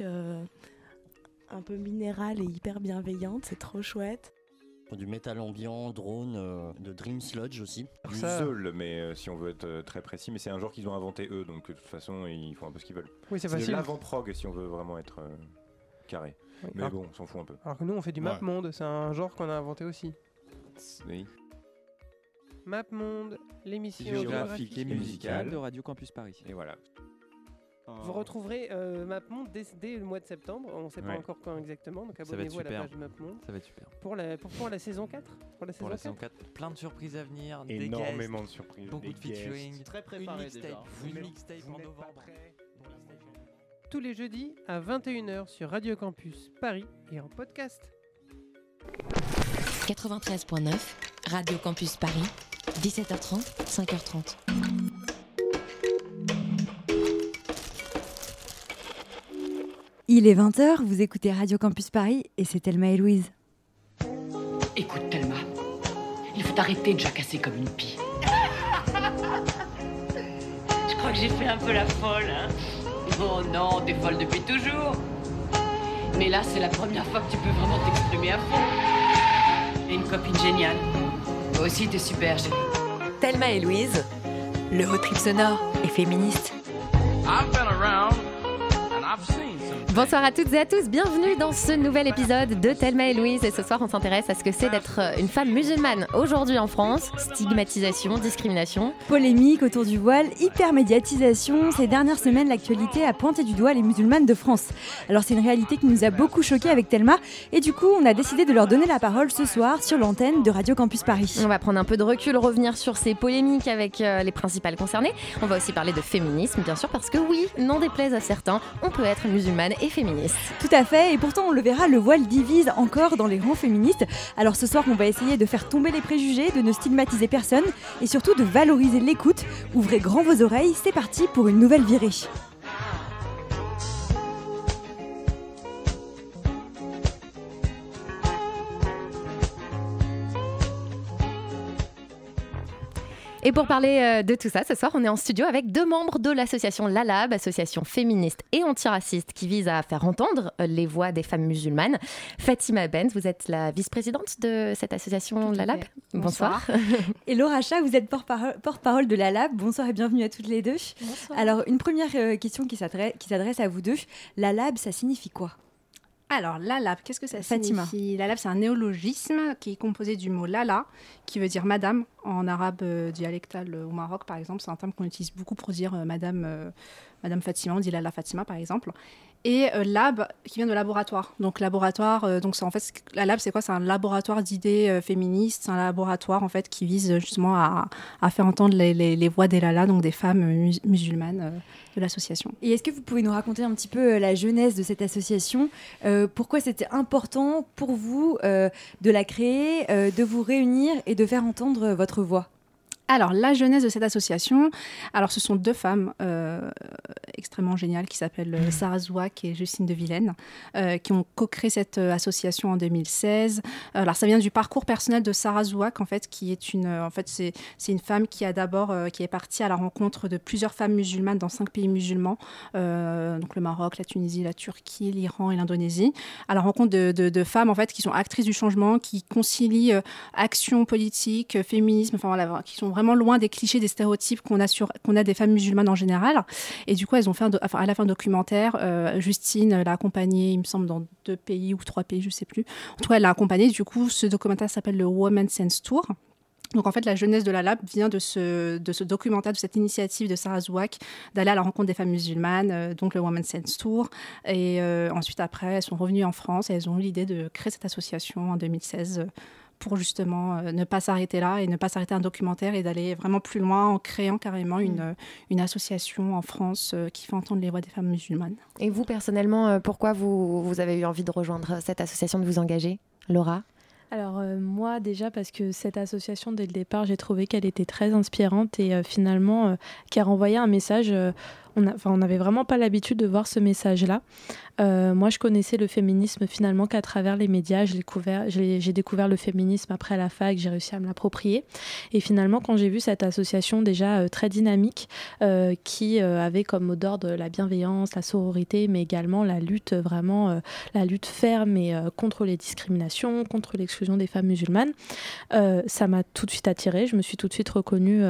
un peu minérale et hyper bienveillante, c'est trop chouette. Du métal ambiant, drone, euh, de Dream Sludge aussi. Du Zeul, mais euh, si on veut être euh, très précis, mais c'est un genre qu'ils ont inventé eux, donc de toute façon ils font un peu ce qu'ils veulent. Oui, c'est facile. l'avant-prog si on veut vraiment être carré. mais bon, on s'en fout un peu. Alors que nous on fait du map monde, c'est un genre qu'on a inventé aussi. Oui. Map monde, l'émission géographique et musicale de Radio Campus Paris. Et voilà. Vous retrouverez euh, MapMonde dès, le mois de septembre. On ne sait pas encore quand exactement, donc abonnez-vous à la page de MapMonde. Ça va être super. Pour la, pour, la saison 4 Pour la saison, 4. plein de surprises à venir. Énormément de surprises. Beaucoup de featuring. Très préparé Une mixtape en novembre. Tous les jeudis à 21h sur Radio Campus Paris et en podcast. 93.9 Radio Campus Paris 17h30 5h30 Il est 20h, vous écoutez Radio Campus Paris et c'est Thelma et Louise. Écoute Thelma, il faut arrêter de jacasser comme une pie. Je crois que j'ai fait un peu la folle. Hein. oh non, t'es folle depuis toujours. Mais là, c'est la première fois que tu peux vraiment t'exprimer à fond. T'es une copine géniale. Toi aussi, t'es super. Thelma et Louise, le haut trip sonore et féministe. I've been around and I've seen Bonsoir à toutes et à tous, bienvenue dans ce nouvel épisode de Thelma et Louise. Et ce soir, on s'intéresse à ce que c'est d'être une femme musulmane aujourd'hui en France. Stigmatisation, discrimination. Polémique autour du voile, hypermédiatisation. Ces dernières semaines, l'actualité a pointé du doigt les musulmanes de France. Alors, c'est une réalité qui nous a beaucoup choqués avec Thelma. Et du coup, on a décidé de leur donner la parole ce soir sur l'antenne de Radio Campus Paris. On va prendre un peu de recul, revenir sur ces polémiques avec euh, les principales concernées. On va aussi parler de féminisme, bien sûr, parce que oui, n'en déplaise à certains, on peut être musulmane et Tout à fait, et pourtant on le verra, le voile divise encore dans les rangs féministes. Alors ce soir, on va essayer de faire tomber les préjugés, de ne stigmatiser personne et surtout de valoriser l'écoute. Ouvrez grand vos oreilles, c'est parti pour une nouvelle virée. Et pour parler euh, de tout ça, ce soir, on est en studio avec deux membres de l'association LALAB, association féministe et antiraciste qui vise à faire entendre euh, les voix des femmes musulmanes. Fatima Benz, vous êtes la vice-présidente de cette association LALAB. Bonsoir. et Laura Chat, vous êtes porte-parole de LALAB. Bonsoir et bienvenue à toutes les deux. Bonsoir. Alors, une première euh, question qui s'adresse à vous deux. LALAB, ça signifie quoi? Alors, lalab, qu'est-ce que ça Fatima. signifie? Lalab, c'est un néologisme qui est composé du mot lala, qui veut dire madame. En arabe euh, dialectal euh, au Maroc, par exemple, c'est un terme qu'on utilise beaucoup pour dire euh, madame, madame Fatima, on dit lala Fatima, par exemple et euh, lab qui vient de laboratoire. Donc laboratoire, euh, donc en fait la lab c'est quoi? C'est un laboratoire d'idées euh, féministes, c'est un laboratoire en fait qui vise justement à, faire entendre les, voix des lalas, donc des femmes musulmanes de l'association. Et est-ce que vous pouvez nous raconter un petit peu la jeunesse de cette association? Pourquoi c'était important pour vous de la créer, de vous réunir et de faire entendre votre voix? Alors, la jeunesse de cette association, alors ce sont deux femmes euh, extrêmement géniales qui s'appellent euh, Sarah Zouak et Justine de Vilaine, euh, qui ont co-créé cette association en 2016. Alors, ça vient du parcours personnel de Sarah Zouak, en fait, qui est une, en fait, c'est, une femme qui a d'abord, qui est partie à la rencontre de plusieurs femmes musulmanes dans cinq pays musulmans, donc le Maroc, la Tunisie, la Turquie, l'Iran et l'Indonésie, à la rencontre de, de, femmes, en fait, qui sont actrices du changement, qui concilient action politique, féminisme, enfin voilà, qui sont vraiment loin des clichés, des stéréotypes qu'on a sur qu'on a des femmes musulmanes en général. Et du coup, elles ont fait un à la fin un documentaire. Euh, Justine l'a accompagnée, il me semble, dans deux pays ou trois pays, je sais plus. En tout cas, elle l'a accompagnée. Du coup, ce documentaire s'appelle le Women's Sense Tour. Donc en fait, la jeunesse de la Lab vient de ce, de ce documentaire, de cette initiative de Sarah Zouak d'aller à la rencontre des femmes musulmanes, euh, donc le Women's Sense Tour. Et euh, ensuite, après, elles sont revenues en France et elles ont eu l'idée de créer cette association en 2016 pour justement euh, ne pas s'arrêter là et ne pas s'arrêter à un documentaire et d'aller vraiment plus loin en créant carrément une, mm. une association en France euh, qui fait entendre les voix des femmes musulmanes. Et vous, personnellement, euh, pourquoi vous, vous avez eu envie de rejoindre cette association, de vous engager Laura? Alors moi déjà parce que cette association dès le départ j'ai trouvé qu'elle était très inspirante et finalement qu'elle renvoyait un message on n'avait vraiment pas l'habitude de voir ce message-là. Euh, moi, je connaissais le féminisme finalement qu'à travers les médias. J'ai découvert, j'ai découvert le féminisme après la fac, j'ai réussi à me l'approprier. Et finalement, quand j'ai vu cette association déjà euh, très dynamique, euh, qui avait comme mot d'ordre la bienveillance, la sororité, mais également la lutte vraiment, la lutte ferme et contre les discriminations, contre l'exclusion des femmes musulmanes, ça m'a tout de suite attirée. Je me suis tout de suite reconnue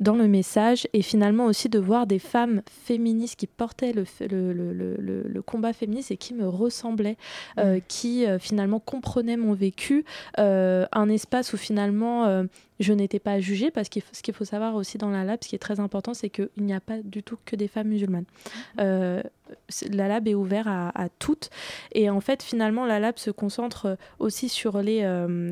dans le message et finalement aussi de voir des femmes féministes qui portaient le, le, le, le combat féministe et qui me ressemblait, euh, mm. qui euh, finalement comprenait mon vécu, euh, un espace où finalement je n'étais pas jugée parce que ce qu'il faut savoir aussi dans la lab, ce qui est très important, c'est qu'il n'y a pas du tout que des femmes musulmanes. Mm. la lab est ouverte à, toutes et en fait finalement la lab se concentre aussi sur les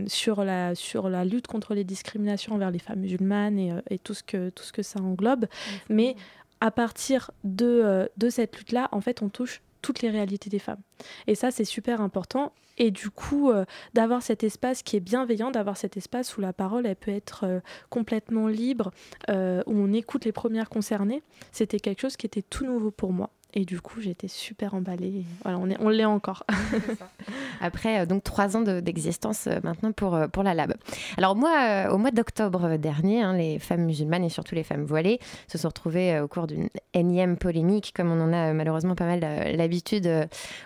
sur la sur la lutte contre les discriminations envers les femmes musulmanes et, et tout ce que tout ce que ça englobe mais à partir de, de cette lutte là en fait on touche toutes les réalités des femmes. Et ça, c'est super important. Et du coup, euh, d'avoir cet espace qui est bienveillant, d'avoir cet espace où la parole, elle peut être euh, complètement libre, euh, où on écoute les premières concernées, c'était quelque chose qui était tout nouveau pour moi. Et du coup, j'étais super emballée. Voilà, on, est, on l'est encore. Après, euh, donc trois ans d'existence euh, maintenant pour, euh, pour la Lab. Alors moi, au mois d'octobre dernier, hein, les femmes musulmanes et surtout les femmes voilées se sont retrouvées au cours d'une énième polémique, comme on en a malheureusement pas mal l'habitude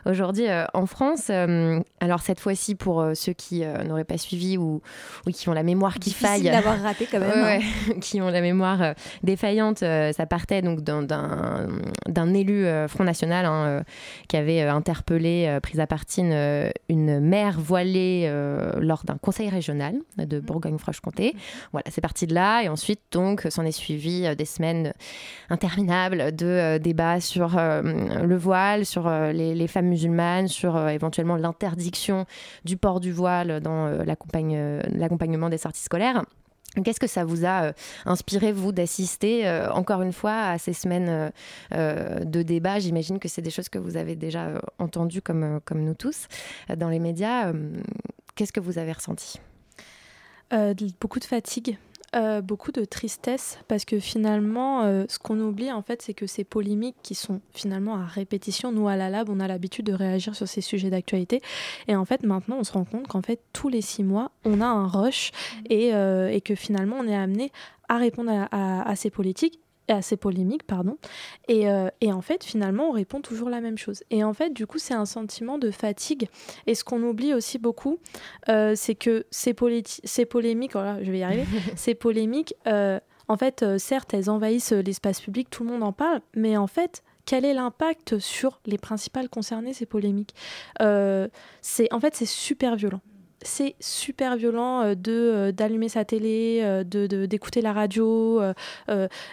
aujourd'hui en France. alors cette fois-ci, pour ceux qui n'auraient pas suivi ou, ou, qui ont la mémoire qui faille, d'avoir raté quand même, hein. qui ont la mémoire défaillante, ça partait donc d'un élu Front National hein, euh, qui avait euh, interpellé, prise à partie une mère voilée lors d'un conseil régional de mmh. Bourgogne-Franche-Comté. Voilà, c'est parti de là. Et ensuite, donc, s'en est suivi des semaines interminables de débats sur le voile, sur les, femmes musulmanes, sur éventuellement l'interdiction du port du voile dans l'accompagnement des sorties scolaires. Qu'est-ce que ça vous a euh, inspiré, vous, d'assister euh, encore une fois à ces semaines euh, de débat? J'imagine que c'est des choses que vous avez déjà entendues comme, comme nous tous dans les médias. Qu'est-ce que vous avez ressenti? Beaucoup de fatigue. Euh, beaucoup de tristesse parce que finalement, euh, ce qu'on oublie en fait, c'est que ces polémiques qui sont finalement à répétition, nous à la lab, on a l'habitude de réagir sur ces sujets d'actualité. Et en fait, maintenant, on se rend compte qu'en fait, tous les six mois, on a un rush et, euh, et que finalement, on est amené à répondre à, à ces politiques assez polémique, pardon. Et, euh, et, en fait, finalement, on répond toujours la même chose. Et en fait, du coup, c'est un sentiment de fatigue. Et ce qu'on oublie aussi beaucoup, euh, c'est que ces, ces polémiques, voilà, je vais y arriver, ces polémiques, euh, en fait, certes, elles envahissent l'espace public, tout le monde en parle, mais en fait, quel est l'impact sur les principales concernées, ces polémiques? C'est En fait, c'est super violent c'est super violent euh, de euh, d'allumer sa télé, euh, de d'écouter la radio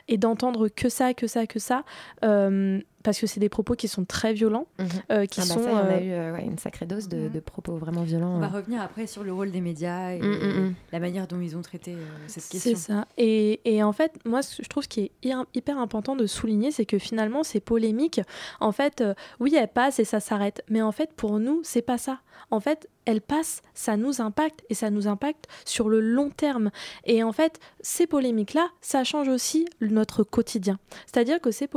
et d'entendre que ça, que ça, que ça parce que c'est des propos qui sont très violents, mhm. qui ah bah sont. Ça, on a eu une sacrée dose de, mhm. propos vraiment violents. On va revenir après sur le rôle des médias et, mm, mm, mm. la manière dont ils ont traité cette question. C'est ça. Et, et, en fait, moi, je trouve ce qui est hyper important de souligner, c'est que finalement, ces polémiques, en fait, oui, elles passent et ça s'arrête. Mais en fait, pour nous, c'est pas ça. En fait, elles passent, ça nous impacte et ça nous impacte sur le long terme. Et en fait, ces polémiques-là, ça change aussi notre quotidien. C'est-à-dire que ces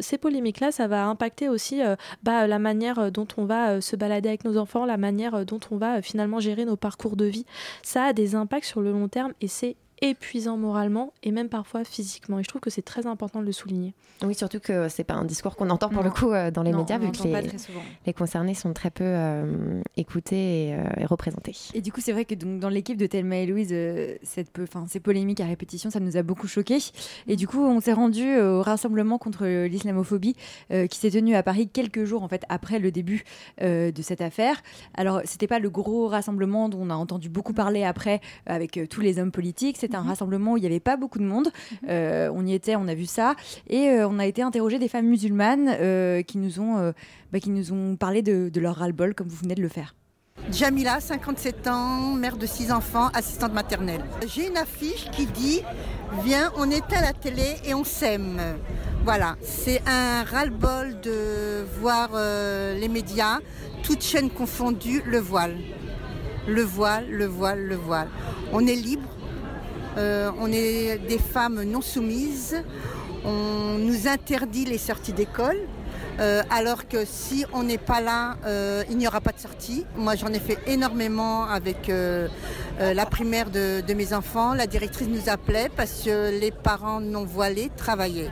ces polémiques-là, ça va impacter aussi euh, bah, la manière dont on va euh, se balader avec nos enfants, la manière dont on va euh, finalement gérer nos parcours de vie. Ça a des impacts sur le long terme et c'est épuisant moralement et même parfois physiquement. Et je trouve que c'est très important de le souligner. Oui, surtout que c'est pas un discours qu'on entend pour le coup euh, dans les médias, vu que les, concernés sont très peu euh, écoutés euh, et, représentés. Et du coup, c'est vrai que donc, dans l'équipe de Thelma et Louise, cette ces polémiques à répétition, ça nous a beaucoup choqués. Et du coup, on s'est rendu au rassemblement contre l'islamophobie qui s'est tenu à Paris quelques jours en fait après le début de cette affaire. Alors, c'était pas le gros rassemblement dont on a entendu beaucoup parler après avec tous les hommes politiques c'était un mhm. rassemblement où il n'y avait pas beaucoup de monde. Mhm. Euh, on y était, on a vu ça. Et euh, on a été interrogé des femmes musulmanes euh, qui, nous ont, bah, qui nous ont parlé de, leur ras-le-bol, comme vous venez de le faire. Jamila, 57 ans, mère de 6 enfants, assistante maternelle. J'ai une affiche qui dit Viens, on éteint la télé et on s'aime. Voilà, c'est un ras-le-bol de voir les médias, toutes chaînes confondues, le voile. Le voile, le voile, le voile. On est libre, euh, on est des femmes non soumises. On nous interdit les sorties d'école. Euh, alors que si on n'est pas là, euh, il n'y aura pas de sortie. Moi, j'en ai fait énormément avec la primaire de, de, mes enfants. La directrice nous appelait parce que les parents non voilés travaillaient.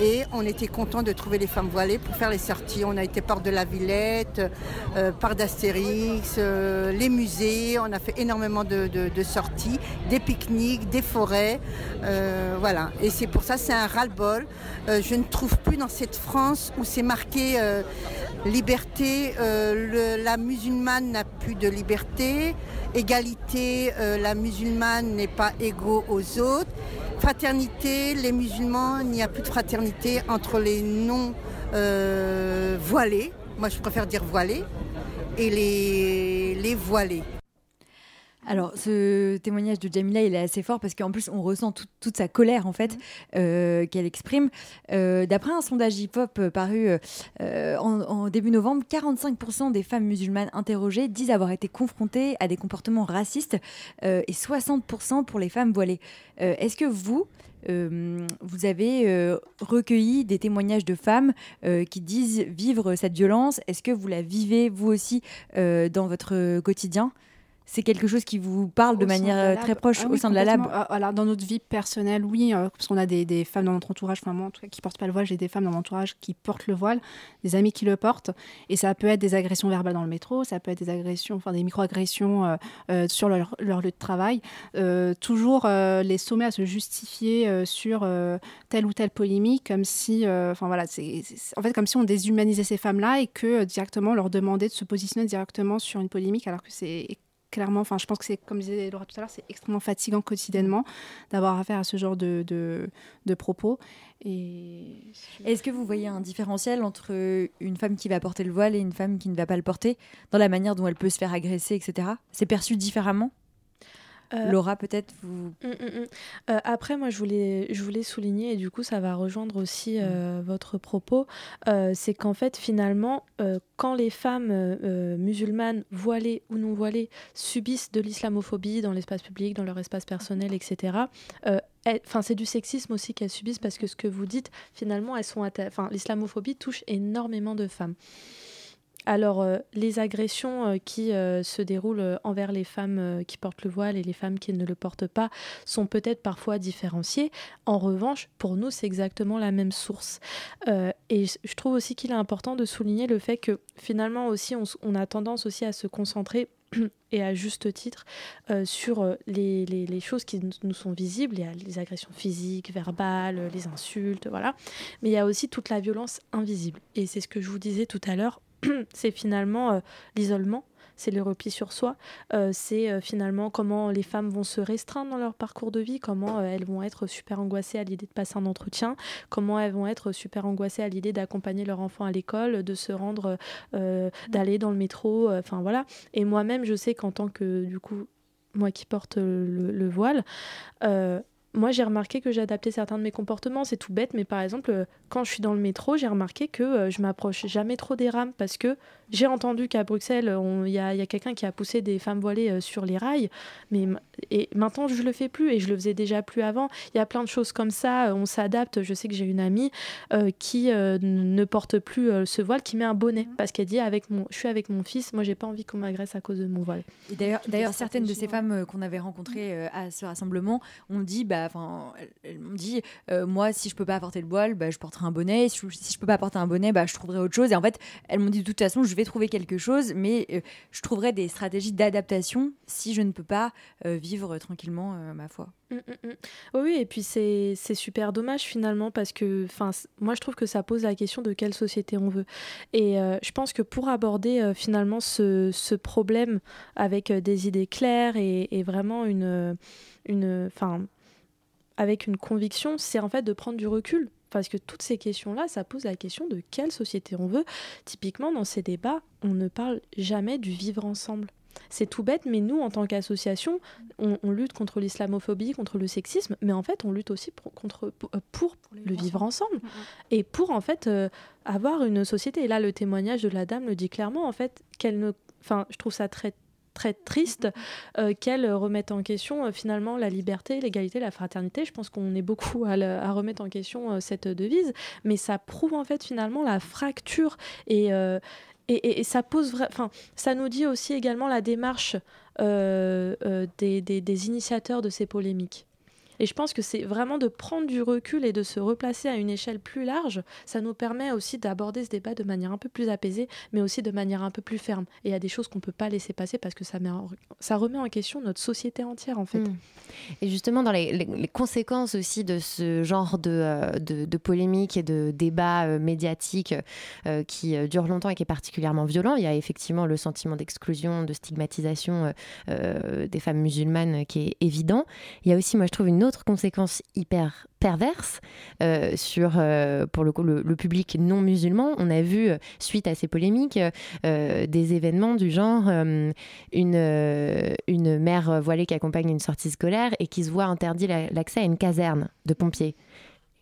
Et on était content de trouver les femmes voilées pour faire les sorties. On a été par de la Villette, euh, par d'Astérix, euh, les musées. On a fait énormément de, sorties, des pique-niques, des forêts. Euh, voilà. Et c'est pour ça, c'est un ras-le-bol. je ne trouve plus dans cette France où c'est marqué liberté, la musulmane n'a plus de liberté. Égalité, la musulmane n'est pas égaux aux autres fraternité, les musulmans, il n'y a plus de fraternité entre les non euh, voilés, moi je préfère dire voilés, et les, les voilés. Alors, ce témoignage de Jamila, il est assez fort parce qu'en plus, on ressent toute sa colère, en fait, euh, qu'elle exprime. Euh, d'après un sondage hip-hop euh, paru en, début novembre, 45% des femmes musulmanes interrogées disent avoir été confrontées à des comportements racistes et 60% pour les femmes voilées. Est-ce que vous, vous avez recueilli des témoignages de femmes qui disent vivre cette violence? Est-ce que vous la vivez, vous aussi, dans votre quotidien? C'est quelque chose qui vous parle de manière euh, très proche ah au sein de la lab Alors, dans notre vie personnelle, oui, euh, parce qu'on a des, des, femmes dans notre entourage, enfin moi en tout cas qui portent pas le voile, j'ai des femmes dans mon entourage qui portent le voile, des amis qui le portent, et ça peut être des agressions verbales dans le métro, ça peut être des agressions, enfin des micro-agressions euh, sur leur, leur, lieu de travail, toujours les sommer à se justifier sur telle ou telle polémique, comme si, enfin voilà, c'est en fait comme si on déshumanisait ces femmes-là et que directement leur demandait de se positionner directement sur une polémique, alors que c'est clairement, enfin, je pense que c'est, comme disait Laura tout à l'heure, c'est extrêmement fatigant quotidiennement d'avoir affaire à ce genre de, de, propos. Et... Est-ce que vous voyez un différentiel entre une femme qui va porter le voile et une femme qui ne va pas le porter, dans la manière dont elle peut se faire agresser, etc. C'est perçu différemment? Euh, Laura, peut-être vous. Mm, mm, mm. Euh, après, moi, je voulais, je voulais souligner, et du coup, ça va rejoindre aussi euh, votre propos, c'est qu'en fait, finalement, quand les femmes musulmanes, voilées ou non voilées, subissent de l'islamophobie dans l'espace public, dans leur espace personnel, etc., Enfin, c'est du sexisme aussi qu'elles subissent parce que ce que vous dites, finalement, elles sont, enfin, l'islamophobie touche énormément de femmes. Alors, euh, les agressions euh, qui euh, se déroulent envers les femmes qui portent le voile et les femmes qui ne le portent pas sont peut-être parfois différenciées. En revanche, pour nous, c'est exactement la même source. et je trouve aussi qu'il est important de souligner le fait que finalement aussi, on, a tendance aussi à se concentrer et à juste titre sur les, les, choses qui nous sont visibles, il y a les agressions physiques, verbales, les insultes, voilà. Mais il y a aussi toute la violence invisible. Et c'est ce que je vous disais tout à l'heure, c'est finalement euh, l'isolement, c'est le repli sur soi, euh, c'est euh, finalement comment les femmes vont se restreindre dans leur parcours de vie, comment elles vont être super angoissées à l'idée de passer un entretien, comment elles vont être super angoissées à l'idée d'accompagner leur enfant à l'école, de se rendre, d'aller dans le métro, enfin voilà. Et moi-même, je sais qu'en tant que, du coup, moi qui porte le, le voile, moi, j'ai remarqué que j'ai adapté certains de mes comportements. C'est tout bête, mais par exemple, euh, quand je suis dans le métro, j'ai remarqué que euh, je m'approche jamais trop des rames parce que j'ai entendu qu'à Bruxelles, il y a, quelqu'un qui a poussé des femmes voilées euh, sur les rails. Mais et maintenant, je le fais plus et je le faisais déjà plus avant. Il y a plein de choses comme ça. on s'adapte. Je sais que j'ai une amie qui ne porte plus ce voile, qui met un bonnet parce qu'elle dit avec mon, je suis avec mon fils. Moi, j'ai pas envie qu'on m'agresse à cause de mon voile. D'ailleurs, d'ailleurs, certaines de ces femmes qu'on avait rencontrées à ce rassemblement ont dit, bah enfin, elles, m'ont dit, euh, moi, si je peux pas apporter le voile, bah, je porterai un bonnet. Si je, si peux pas apporter un bonnet, bah, je trouverai autre chose. Et en fait, elles m'ont dit de toute façon, je vais trouver quelque chose, mais euh, je trouverai des stratégies d'adaptation si je ne peux pas euh, vivre tranquillement ma foi. Mmh, mmh, mmh. Oui, et puis c'est super dommage finalement parce que moi je trouve que ça pose la question de quelle société on veut. Et je pense que pour aborder finalement ce, ce, problème avec des idées claires et, vraiment une, une, avec une conviction, c'est en fait de prendre du recul. Parce que toutes ces questions-là, ça pose la question de quelle société on veut. Typiquement, dans ces débats, on ne parle jamais du vivre ensemble. C'est tout bête, mais nous, en tant qu'association, on, lutte contre l'islamophobie, contre le sexisme, mais en fait, on lutte aussi pour, contre, pour, le vivre ensemble. Mm, mm. Et pour, en fait, euh, avoir une société. Et là, le témoignage de la dame le dit clairement, en fait, qu'elle ne... Enfin, je trouve ça très très triste qu'elle remette en question finalement la liberté, l'égalité, la fraternité. Je pense qu'on est beaucoup à, remettre en question cette devise, mais ça prouve en fait finalement la fracture et, et, ça pose enfin, ça nous dit aussi également la démarche des, des initiateurs de ces polémiques. Et je pense que c'est vraiment de prendre du recul et de se replacer à une échelle plus large. Ça nous permet aussi d'aborder ce débat de manière un peu plus apaisée, mais aussi de manière un peu plus ferme. Et il y a des choses qu'on ne peut pas laisser passer parce que ça, met ça remet en question notre société entière, en fait. Hmm. Et justement, dans les, conséquences aussi de ce genre de, euh, de, polémiques et de débats euh, médiatiques euh, qui durent longtemps et qui est particulièrement violent, il y a effectivement le sentiment d'exclusion, de stigmatisation des femmes musulmanes qui est évident. Il y a aussi, moi, je trouve, une autre conséquence hyper perverse euh, sur, euh, pour le, le, public non musulman. On a vu, euh, suite à ces polémiques, des événements du genre une, une mère voilée qui accompagne une sortie scolaire et qui se voit interdit l'accès à une caserne de pompiers.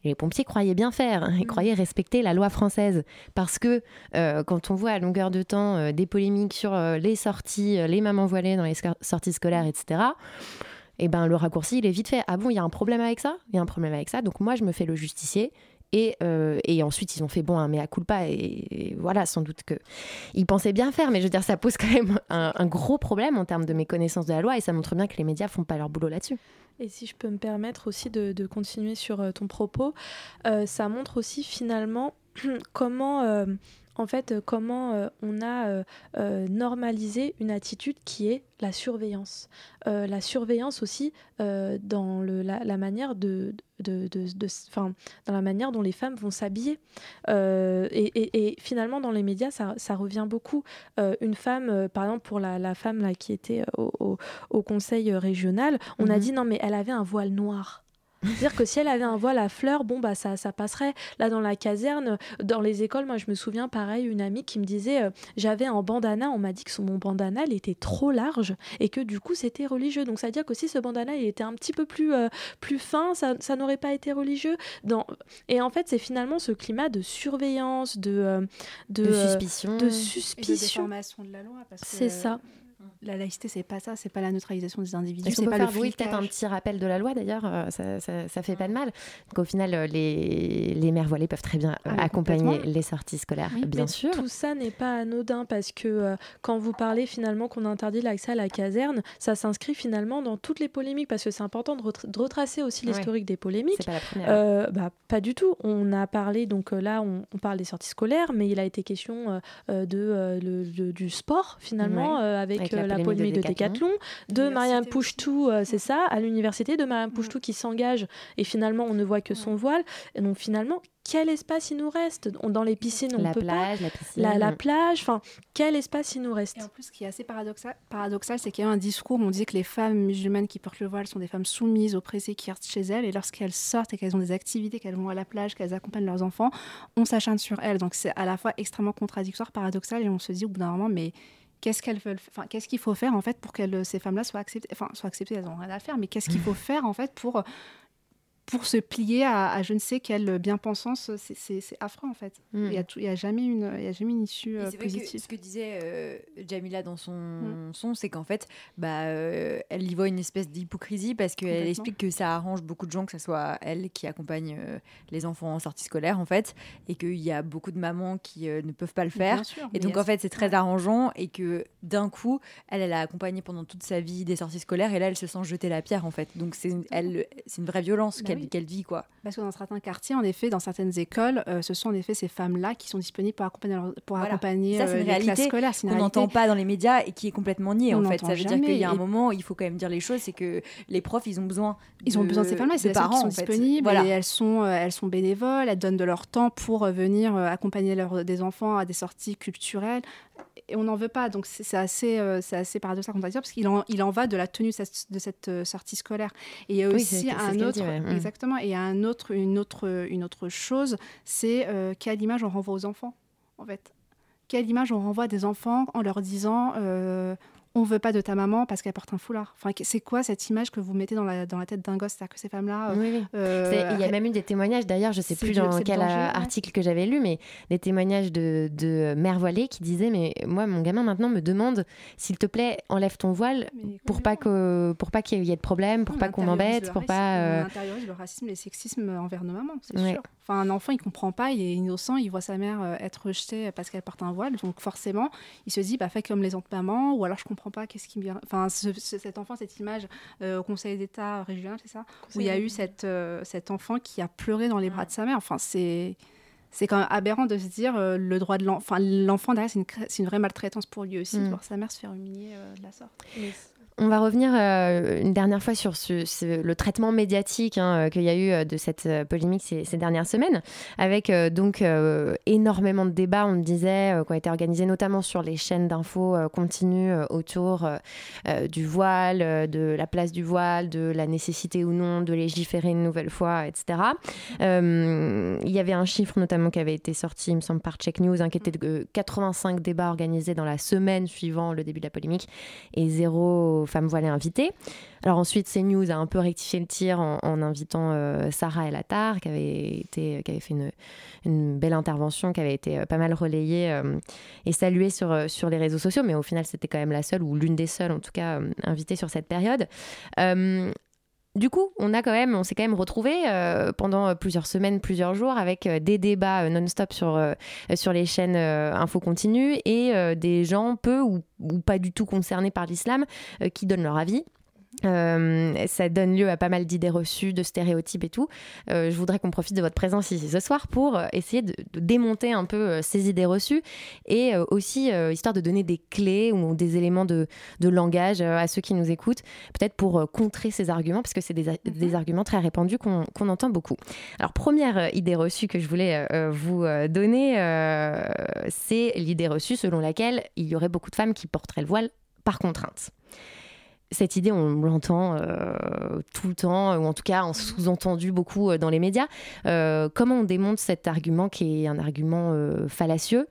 les pompiers croyaient bien faire, hein, ils mmh. croyaient respecter la loi française. Parce que quand on voit à longueur de temps des polémiques sur les sorties, les mamans voilées dans les sorties scolaires, etc., et ben le raccourci il est vite fait. Ah bon, il y a un problème avec ça? Il y a un problème avec ça. Donc moi je me fais le justicier. Et, euh, et, ensuite, ils ont fait bon, un mea culpa. Et, et voilà, sans doute qu'ils pensaient bien faire. Mais je veux dire, ça pose quand même un, gros problème en termes de méconnaissance de la loi. Et ça montre bien que les médias font pas leur boulot là-dessus. Et si je peux me permettre aussi de, de continuer sur euh, ton propos, euh, ça montre aussi finalement comment en fait, comment on a normalisé une attitude qui est la surveillance. Euh, la surveillance aussi euh, dans le, la, manière de, de, de, dans la manière dont les femmes vont s'habiller. Euh, et, et, finalement, dans les médias, ça, ça revient beaucoup. une femme, par exemple, pour la, la femme là, qui était au, au, conseil régional, on a mhm. dit non, mais elle avait un voile noir. C'est-à-dire que si elle avait un voile à fleurs, bon, bah, ça, ça passerait. Là, dans la caserne, dans les écoles, moi, je me souviens, pareil, une amie qui me disait, euh, j'avais un bandana, on m'a dit que mon bandana, il était trop large et que du coup, c'était religieux. Donc, ça veut dire que si ce bandana, il était un petit peu plus, euh, plus fin, ça, ça n'aurait pas été religieux. Dans... Et en fait, c'est finalement ce climat de surveillance, de, euh, de, suspicion. De suspicion. de, de la loi. C'est ça la laïcité, c'est pas ça, c'est pas la neutralisation des individus. C'est pas faire, le oui, peut-être un petit rappel de la loi d'ailleurs, euh, ça, ça, fait pas de mal. Donc au final, euh, les, les mères voilées peuvent très bien euh, ah, accompagner les sorties scolaires, bien sûr. Tout ça n'est pas anodin parce que quand vous parlez finalement qu'on interdit l'accès à la caserne, ça s'inscrit finalement dans toutes les polémiques parce que c'est important de, retracer aussi l'historique des polémiques. Pas, la première. bah, pas du tout. On a parlé, donc là, on, parle des sorties scolaires, mais il a été question de, le, du sport finalement avec la, polémique de Décathlon, de Marianne Pouchtou, euh, c'est ça, à l'université, de Marianne Pouchtou qui s'engage et finalement on ne voit que son voile. Et donc finalement, quel espace il nous reste? Dans les piscines, on la peut plage, pas. La piscine. La, plage, enfin, quel espace il nous reste? Et en plus, ce qui est assez paradoxal, paradoxal c'est qu'il y a un discours où on dit que les femmes musulmanes qui portent le voile sont des femmes soumises, oppressées, qui restent chez elles, et lorsqu'elles sortent et qu'elles ont des activités, qu'elles vont à la plage, qu'elles accompagnent leurs enfants, on s'acharne sur elles. Donc c'est à la fois extrêmement contradictoire, paradoxal, et on se dit au bout d'un moment, mais qu'est-ce qu'elles veulent, enfin, qu'est-ce qu'il faut faire en fait pour que ces femmes-là soient acceptées, enfin, soient acceptées, elles n'ont rien à faire, mais qu'est-ce qu'il faut faire en fait pour pour se plier à, je ne sais quelle bien-pensance, c'est affreux en fait. Hmm. Il n'y a, jamais une, a jamais une issue euh, positive. ce que disait euh, Jamila dans son hmm. son, c'est qu'en fait, bah, euh, elle y voit une espèce d'hypocrisie parce qu'elle explique que ça arrange beaucoup de gens, que ce soit elle qui accompagne les enfants en sortie scolaire en fait, et qu'il y a beaucoup de mamans qui ne peuvent pas le faire. et donc en fait, c'est très arrangeant et que d'un coup, elle, elle a accompagné pendant toute sa vie des sorties scolaires et là, elle se sent jeter la pierre en fait. Donc c'est elle, c'est une vraie violence. Bah qu'elle vit. Quoi. Parce que dans certains quartiers, en effet, dans certaines écoles, euh, ce sont en effet ces femmes-là qui sont disponibles pour accompagner, pour accompagner ça, c'est une euh, réalité qu'on n'entend pas dans les médias et qui est complètement niée. En fait, ça veut dire qu'il y a un moment, il faut quand même dire les choses, c'est que les profs, ils ont besoin. Ils ont besoin de ces femmes-là, c'est parents qui sont disponibles. Et elles sont, euh, elles sont bénévoles, elles donnent de leur temps pour venir accompagner leurs des enfants à des sorties culturelles et on n'en veut pas. Donc c'est assez, euh, c'est assez paradoxal dire parce qu'il en, il en va de la tenue de cette euh, sortie scolaire. Et il y a aussi un autre, mm. exactement, et un autre, une autre, une autre chose, c'est euh, quelle image on renvoie aux enfants, en fait. Quelle image on renvoie des enfants en leur disant on veut pas de ta maman parce qu'elle porte un foulard. Enfin, c'est quoi cette image que vous mettez dans la, dans la tête d'un gosse? C'est-à-dire que ces femmes-là. Oui, euh, il y a même eu des témoignages, d'ailleurs, je sais plus dans quel article que j'avais lu, mais des témoignages de, de mères voilées qui disaient Mais moi, mon gamin maintenant me demande s'il te plaît, enlève ton voile pour pas, que, pour pas qu'il y ait de problème, pour pas qu'on m'embête, pour pas. Euh... On intériorise le racisme et le sexisme envers nos mamans, c'est sûr. Enfin, un enfant, il comprend pas, il est innocent, il voit sa mère euh, être rejetée parce qu'elle porte un voile, donc forcément, il se dit Bah, fais comme les autres mamans, ou alors je comprends pas qu'est-ce qui vient. Enfin, cet enfant, cette image euh, au Conseil d'État régional, c'est ça? Où il y a eu cette, euh, cet enfant qui a pleuré dans les bras de sa mère. Enfin, c'est. C'est quand même aberrant de se dire euh, le droit de l'enfant. Enfin, l'enfant derrière, c'est une, une, vraie maltraitance pour lui aussi, de mm. voir sa mère se faire humilier de la sorte. On va revenir euh, une dernière fois sur le traitement médiatique hein, euh, qu'il y a eu euh, de cette polémique ces, dernières semaines, avec donc énormément de débats, on le disait, qui ont été organisés notamment sur les chaînes d'infos continues autour du voile, de la place du voile, de la nécessité ou non de légiférer une nouvelle fois, etc. il y avait un chiffre notamment qui avait été sorti, il me semble, par Check News, hein, qui était de 85 débats organisés dans la semaine suivant le début de la polémique et zéro femmes voilées invitées. Alors ensuite, CNews a un peu rectifié le tir en, invitant euh, Sarah El Attar, qui avait, été, qui avait fait une, belle intervention, qui avait été euh, pas mal relayée euh, et saluée sur, les réseaux sociaux, mais au final, c'était quand même la seule, ou l'une des seules en tout cas, invitée sur cette période. Du coup, on a quand même, on s'est quand même retrouvé pendant plusieurs semaines, plusieurs jours avec des débats non-stop sur, sur les chaînes info continue et des gens peu ou, pas du tout concernés par l'islam qui donnent leur avis. Euh, ça donne lieu à pas mal d'idées reçues, de stéréotypes et tout. Euh, je voudrais qu'on profite de votre présence ici ce soir pour euh, essayer de, démonter un peu ces idées reçues et aussi histoire de donner des clés ou des éléments de, langage à ceux qui nous écoutent, peut-être pour contrer ces arguments, parce que c'est des, mhm. arguments très répandus qu'on entend beaucoup. Alors, première idée reçue que je voulais vous donner, c'est l'idée reçue selon laquelle il y aurait beaucoup de femmes qui porteraient le voile par contrainte cette idée, on l'entend euh, tout le temps, ou en tout cas en sous-entendu beaucoup euh, dans les médias. Euh, comment on démonte cet argument qui est un argument fallacieux?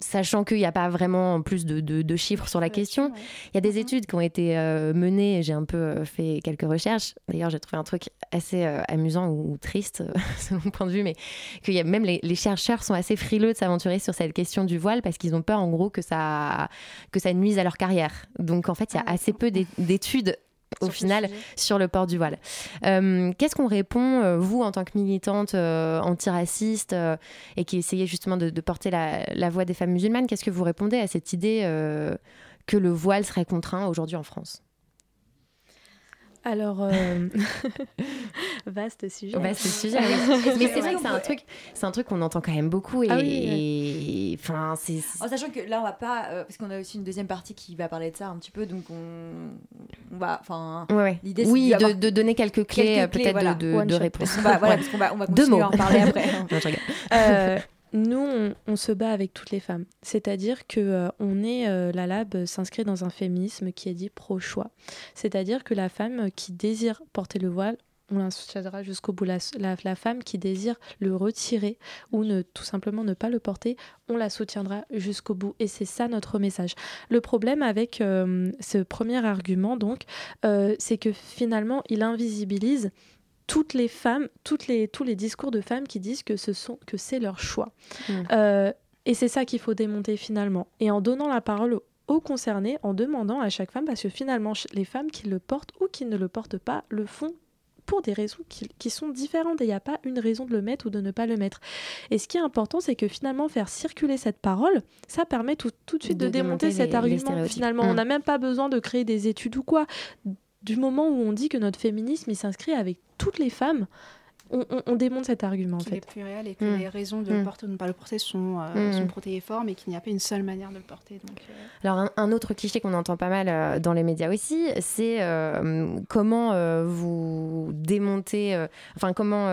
Sachant qu'il n'y a pas vraiment plus de, chiffres sur la question. Il y a des mhm. études qui ont été euh, menées, j'ai un peu euh, fait quelques recherches. D'ailleurs, j'ai trouvé un truc assez euh, amusant ou, triste, selon mon point de vue, mais que y a, même les, chercheurs sont assez frileux de s'aventurer sur cette question du voile parce qu'ils ont peur, en gros, que ça, que ça nuise à leur carrière. Donc, en fait, il y a ah, assez peu d'études au final sur le port du voile. Euh, qu'est-ce qu'on répond, euh, vous, en tant que militante euh, antiraciste et qui essayez justement de, porter la, la, voix des femmes musulmanes Qu'est-ce que vous répondez à cette idée que le voile serait contraint aujourd'hui en France? Alors, euh, vaste sujet. Vaste sujet. Mais c'est vrai que c'est un truc, c'est un truc qu'on entend quand même beaucoup et, ah enfin, c'est. En sachant que là, on va pas, euh, parce qu'on a aussi une deuxième partie qui va parler de ça un petit peu, donc on, va, enfin, ouais, l'idée, oui, de, de, donner quelques clés, peut-être de, de, réponse. voilà, parce qu'on va, on va continuer à en parler après. euh, nous, on, se bat avec toutes les femmes. C'est-à-dire que euh, on est, euh, la Lab s'inscrit dans un féminisme qui est dit pro-choix. C'est-à-dire que la femme qui désire porter le voile, on la soutiendra jusqu'au bout. La, femme qui désire le retirer ou ne, tout simplement ne pas le porter, on la soutiendra jusqu'au bout. Et c'est ça notre message. Le problème avec euh, ce premier argument, donc, c'est que finalement, il invisibilise toutes les femmes, toutes les, tous les discours de femmes qui disent que ce sont que c'est leur choix. Mm. Euh, et c'est ça qu'il faut démonter finalement. Et en donnant la parole aux concernés, en demandant à chaque femme, parce que finalement, les femmes qui le portent ou qui ne le portent pas le font pour des raisons qui, sont différentes et il n'y a pas une raison de le mettre ou de ne pas le mettre. Et ce qui est important, c'est que finalement, faire circuler cette parole, ça permet tout, tout de suite de, démonter, cet argument. Finalement, on mm. n'a même pas besoin de créer des études ou quoi du moment où on dit que notre féminisme il s'inscrit avec toutes les femmes, on, démonte cet argument en fait. est plus réel et que mm. les raisons de le mm. porter ou de ne pas le porter sont, euh, mm. sont protéiformes et qu'il n'y a pas une seule manière de le porter. Donc, euh. Alors un, autre cliché qu'on entend pas mal euh, dans les médias aussi, c'est comment vous démontez, enfin comment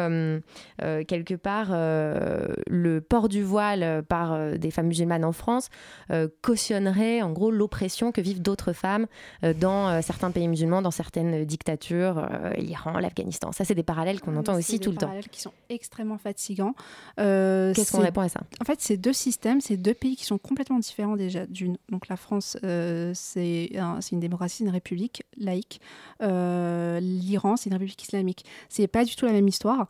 quelque part le port du voile par des femmes musulmanes en France cautionnerait en gros l'oppression que vivent d'autres femmes dans certains pays musulmans, dans certaines dictatures, l'Iran, l'Afghanistan. Ça c'est des parallèles qu'on entend aussi tout le temps. qui sont extrêmement fatigants. Euh, Qu'est-ce qu'on répond à ça En fait, c'est deux systèmes, c'est deux pays qui sont complètement différents déjà. D'une, donc la France, euh, c'est une démocratie, une république laïque. Euh, L'Iran, c'est une république islamique. C'est pas du tout la même histoire.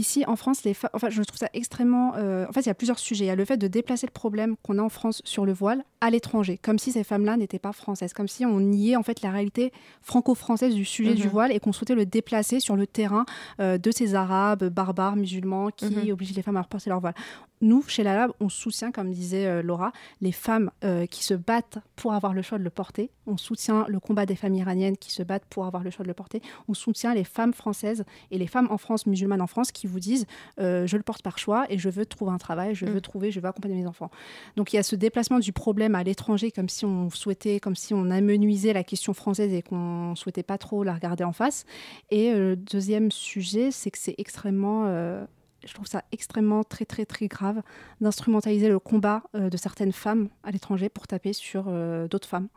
Ici, en France, les enfin, je trouve ça extrêmement. Euh, en fait, il y a plusieurs sujets. Il y a le fait de déplacer le problème qu'on a en France sur le voile à l'étranger, comme si ces femmes-là n'étaient pas françaises, comme si on niait en fait la réalité franco-française du sujet du mhm. voile et qu'on souhaitait le déplacer sur le terrain euh, de ces Arabes barbares musulmans qui mhm. obligent les femmes à reporter leur voile. Nous, chez la Lab, on soutient, comme disait euh, Laura, les femmes qui se battent pour avoir le choix de le porter. On soutient le combat des femmes iraniennes qui se battent pour avoir le choix de le porter. On soutient les femmes françaises et les femmes en France, musulmanes en France, qui vous disent euh, je le porte par choix et je veux trouver un travail, je veux mm. trouver, je veux accompagner mes enfants. Donc il y a ce déplacement du problème à l'étranger comme si on souhaitait, comme si on amenuisait la question française et qu'on souhaitait pas trop la regarder en face. Et le euh, deuxième sujet, c'est que c'est extrêmement euh, je trouve ça extrêmement très très très grave d'instrumentaliser le combat de certaines femmes à l'étranger pour taper sur d'autres femmes.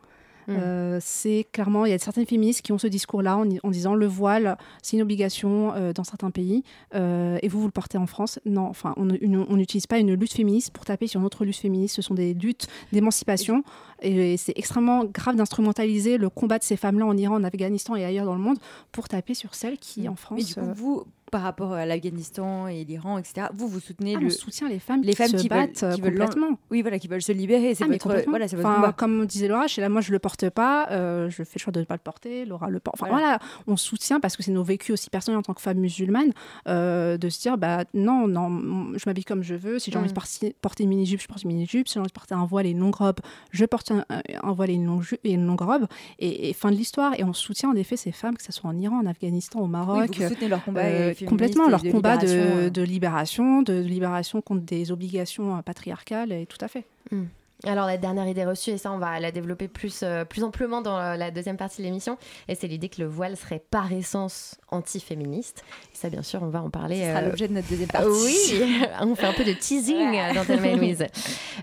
Mm. Euh, c'est clairement, il y a certaines féministes qui ont ce discours-là en, disant le voile, c'est une obligation euh, dans certains pays, euh, et vous, vous le portez en France. Non, enfin, on n'utilise pas une lutte féministe pour taper sur une autre lutte féministe. Ce sont des luttes d'émancipation, et, c'est extrêmement grave d'instrumentaliser le combat de ces femmes-là en Iran, en Afghanistan et ailleurs dans le monde pour taper sur celles qui, mm. en France. du coup, vous, par rapport à l'Afghanistan et l'Iran, etc. Vous, vous soutenez ah, le... On soutient les femmes les qui femmes se qui battent veulent, qui complètement. oui, voilà, qui veulent se libérer. C'est ah, votre, voilà, votre enfin, Comme disait Laura, chez là, moi, je le porte pas. Euh, je fais le choix de ne pas le porter. Laura le porte. Enfin, voilà. on soutient parce que c'est nos vécus aussi personnels en tant que femme musulmane euh, de se dire, bah non, non, je m'habille comme je veux. Si j'ai envie de mm. porter une mini-jupe, je porte une mini-jupe. Si j'ai envie de porter un voile et une longue robe, je porte un, voile et une longue, et une longue robe. Et, fin de l'histoire. Et on soutient en effet ces femmes, que ce soit en Iran, en Afghanistan, au Maroc. Oui, vous soutenez leur combat euh, complètement leur combat de, libération, de libération contre des obligations patriarcales, et tout à fait. Hmm. Alors la dernière idée reçue, et ça on va la développer plus, euh, plus amplement dans la deuxième partie de l'émission, et c'est l'idée que le voile serait par essence anti-féministe. Et ça bien sûr on va en parler. Ce sera euh, l'objet de notre deuxième partie. Oui, on fait un peu de teasing dans Thelma Louise.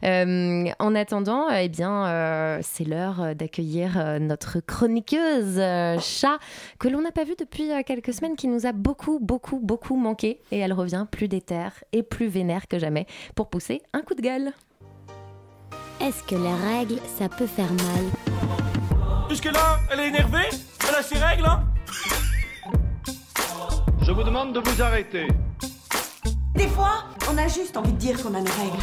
Euh, en attendant, eh bien c'est l'heure d'accueillir notre chroniqueuse chat que l'on n'a pas vue depuis quelques semaines, qui nous a beaucoup, beaucoup, beaucoup manqué, et elle revient plus déterre et plus vénère que jamais pour pousser un coup de gueule. Est-ce que les règles, ça peut faire mal Jusque-là, elle est énervée Elle a ses règles, hein Je vous demande de vous arrêter. Des fois, on a juste envie de dire qu'on a nos règles.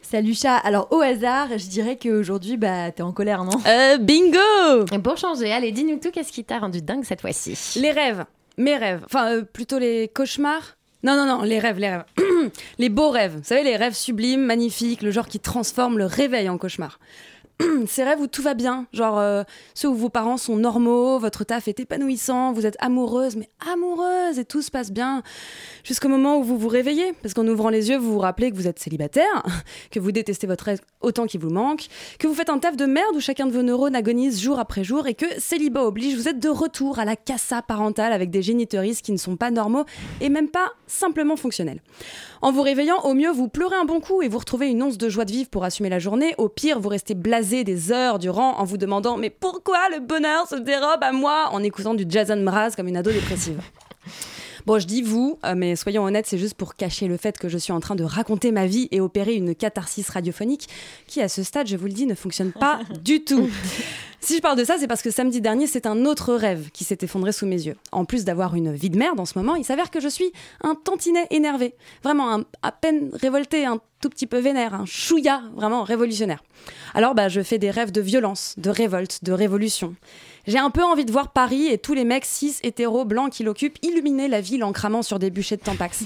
Salut chat. Alors au hasard, je dirais qu'aujourd'hui, bah, t'es en colère, non euh, Bingo Pour changer, allez, dis-nous tout, qu'est-ce qui t'a rendu dingue cette fois-ci? Les rêves. Mes rêves. Enfin, euh, plutôt les cauchemars. Non, non, non, les rêves, les rêves. les beaux rêves. Vous savez, les rêves sublimes, magnifiques, le genre qui transforme le réveil en cauchemar. ces rêves où tout va bien, genre euh, ceux où vos parents sont normaux, votre taf est épanouissant, vous êtes amoureuse, mais amoureuse et tout se passe bien, jusqu'au moment où vous vous réveillez, parce qu'en ouvrant les yeux, vous vous rappelez que vous êtes célibataire, que vous détestez votre rêve autant qu'il vous manque, que vous faites un taf de merde où chacun de vos neurones agonise jour après jour et que célibat oblige, vous êtes de retour à la cassa parentale avec des géniteuristes qui ne sont pas normaux et même pas simplement fonctionnels. En vous réveillant, au mieux, vous pleurez un bon coup et vous retrouvez une once de joie de vivre pour assumer la journée. Au pire, vous restez blasé des heures durant en vous demandant mais pourquoi le bonheur se dérobe à moi? En écoutant du Jason Mraz comme une ado dépressive. Bon, je dis vous, euh, mais soyons honnêtes, c'est juste pour cacher le fait que je suis en train de raconter ma vie et opérer une catharsis radiophonique qui, à ce stade, je vous le dis, ne fonctionne pas du tout. Si je parle de ça, c'est parce que samedi dernier, c'est un autre rêve qui s'est effondré sous mes yeux. En plus d'avoir une vie de merde en ce moment, il s'avère que je suis un tantinet énervé. Vraiment, à peine révolté, un tout petit peu vénère, un chouïa vraiment révolutionnaire. Alors, bah, je fais des rêves de violence, de révolte, de révolution. J'ai un peu envie de voir Paris et tous les mecs cis, hétéros, blancs qui l'occupent illuminer la ville en cramant sur des bûchers de Tampax.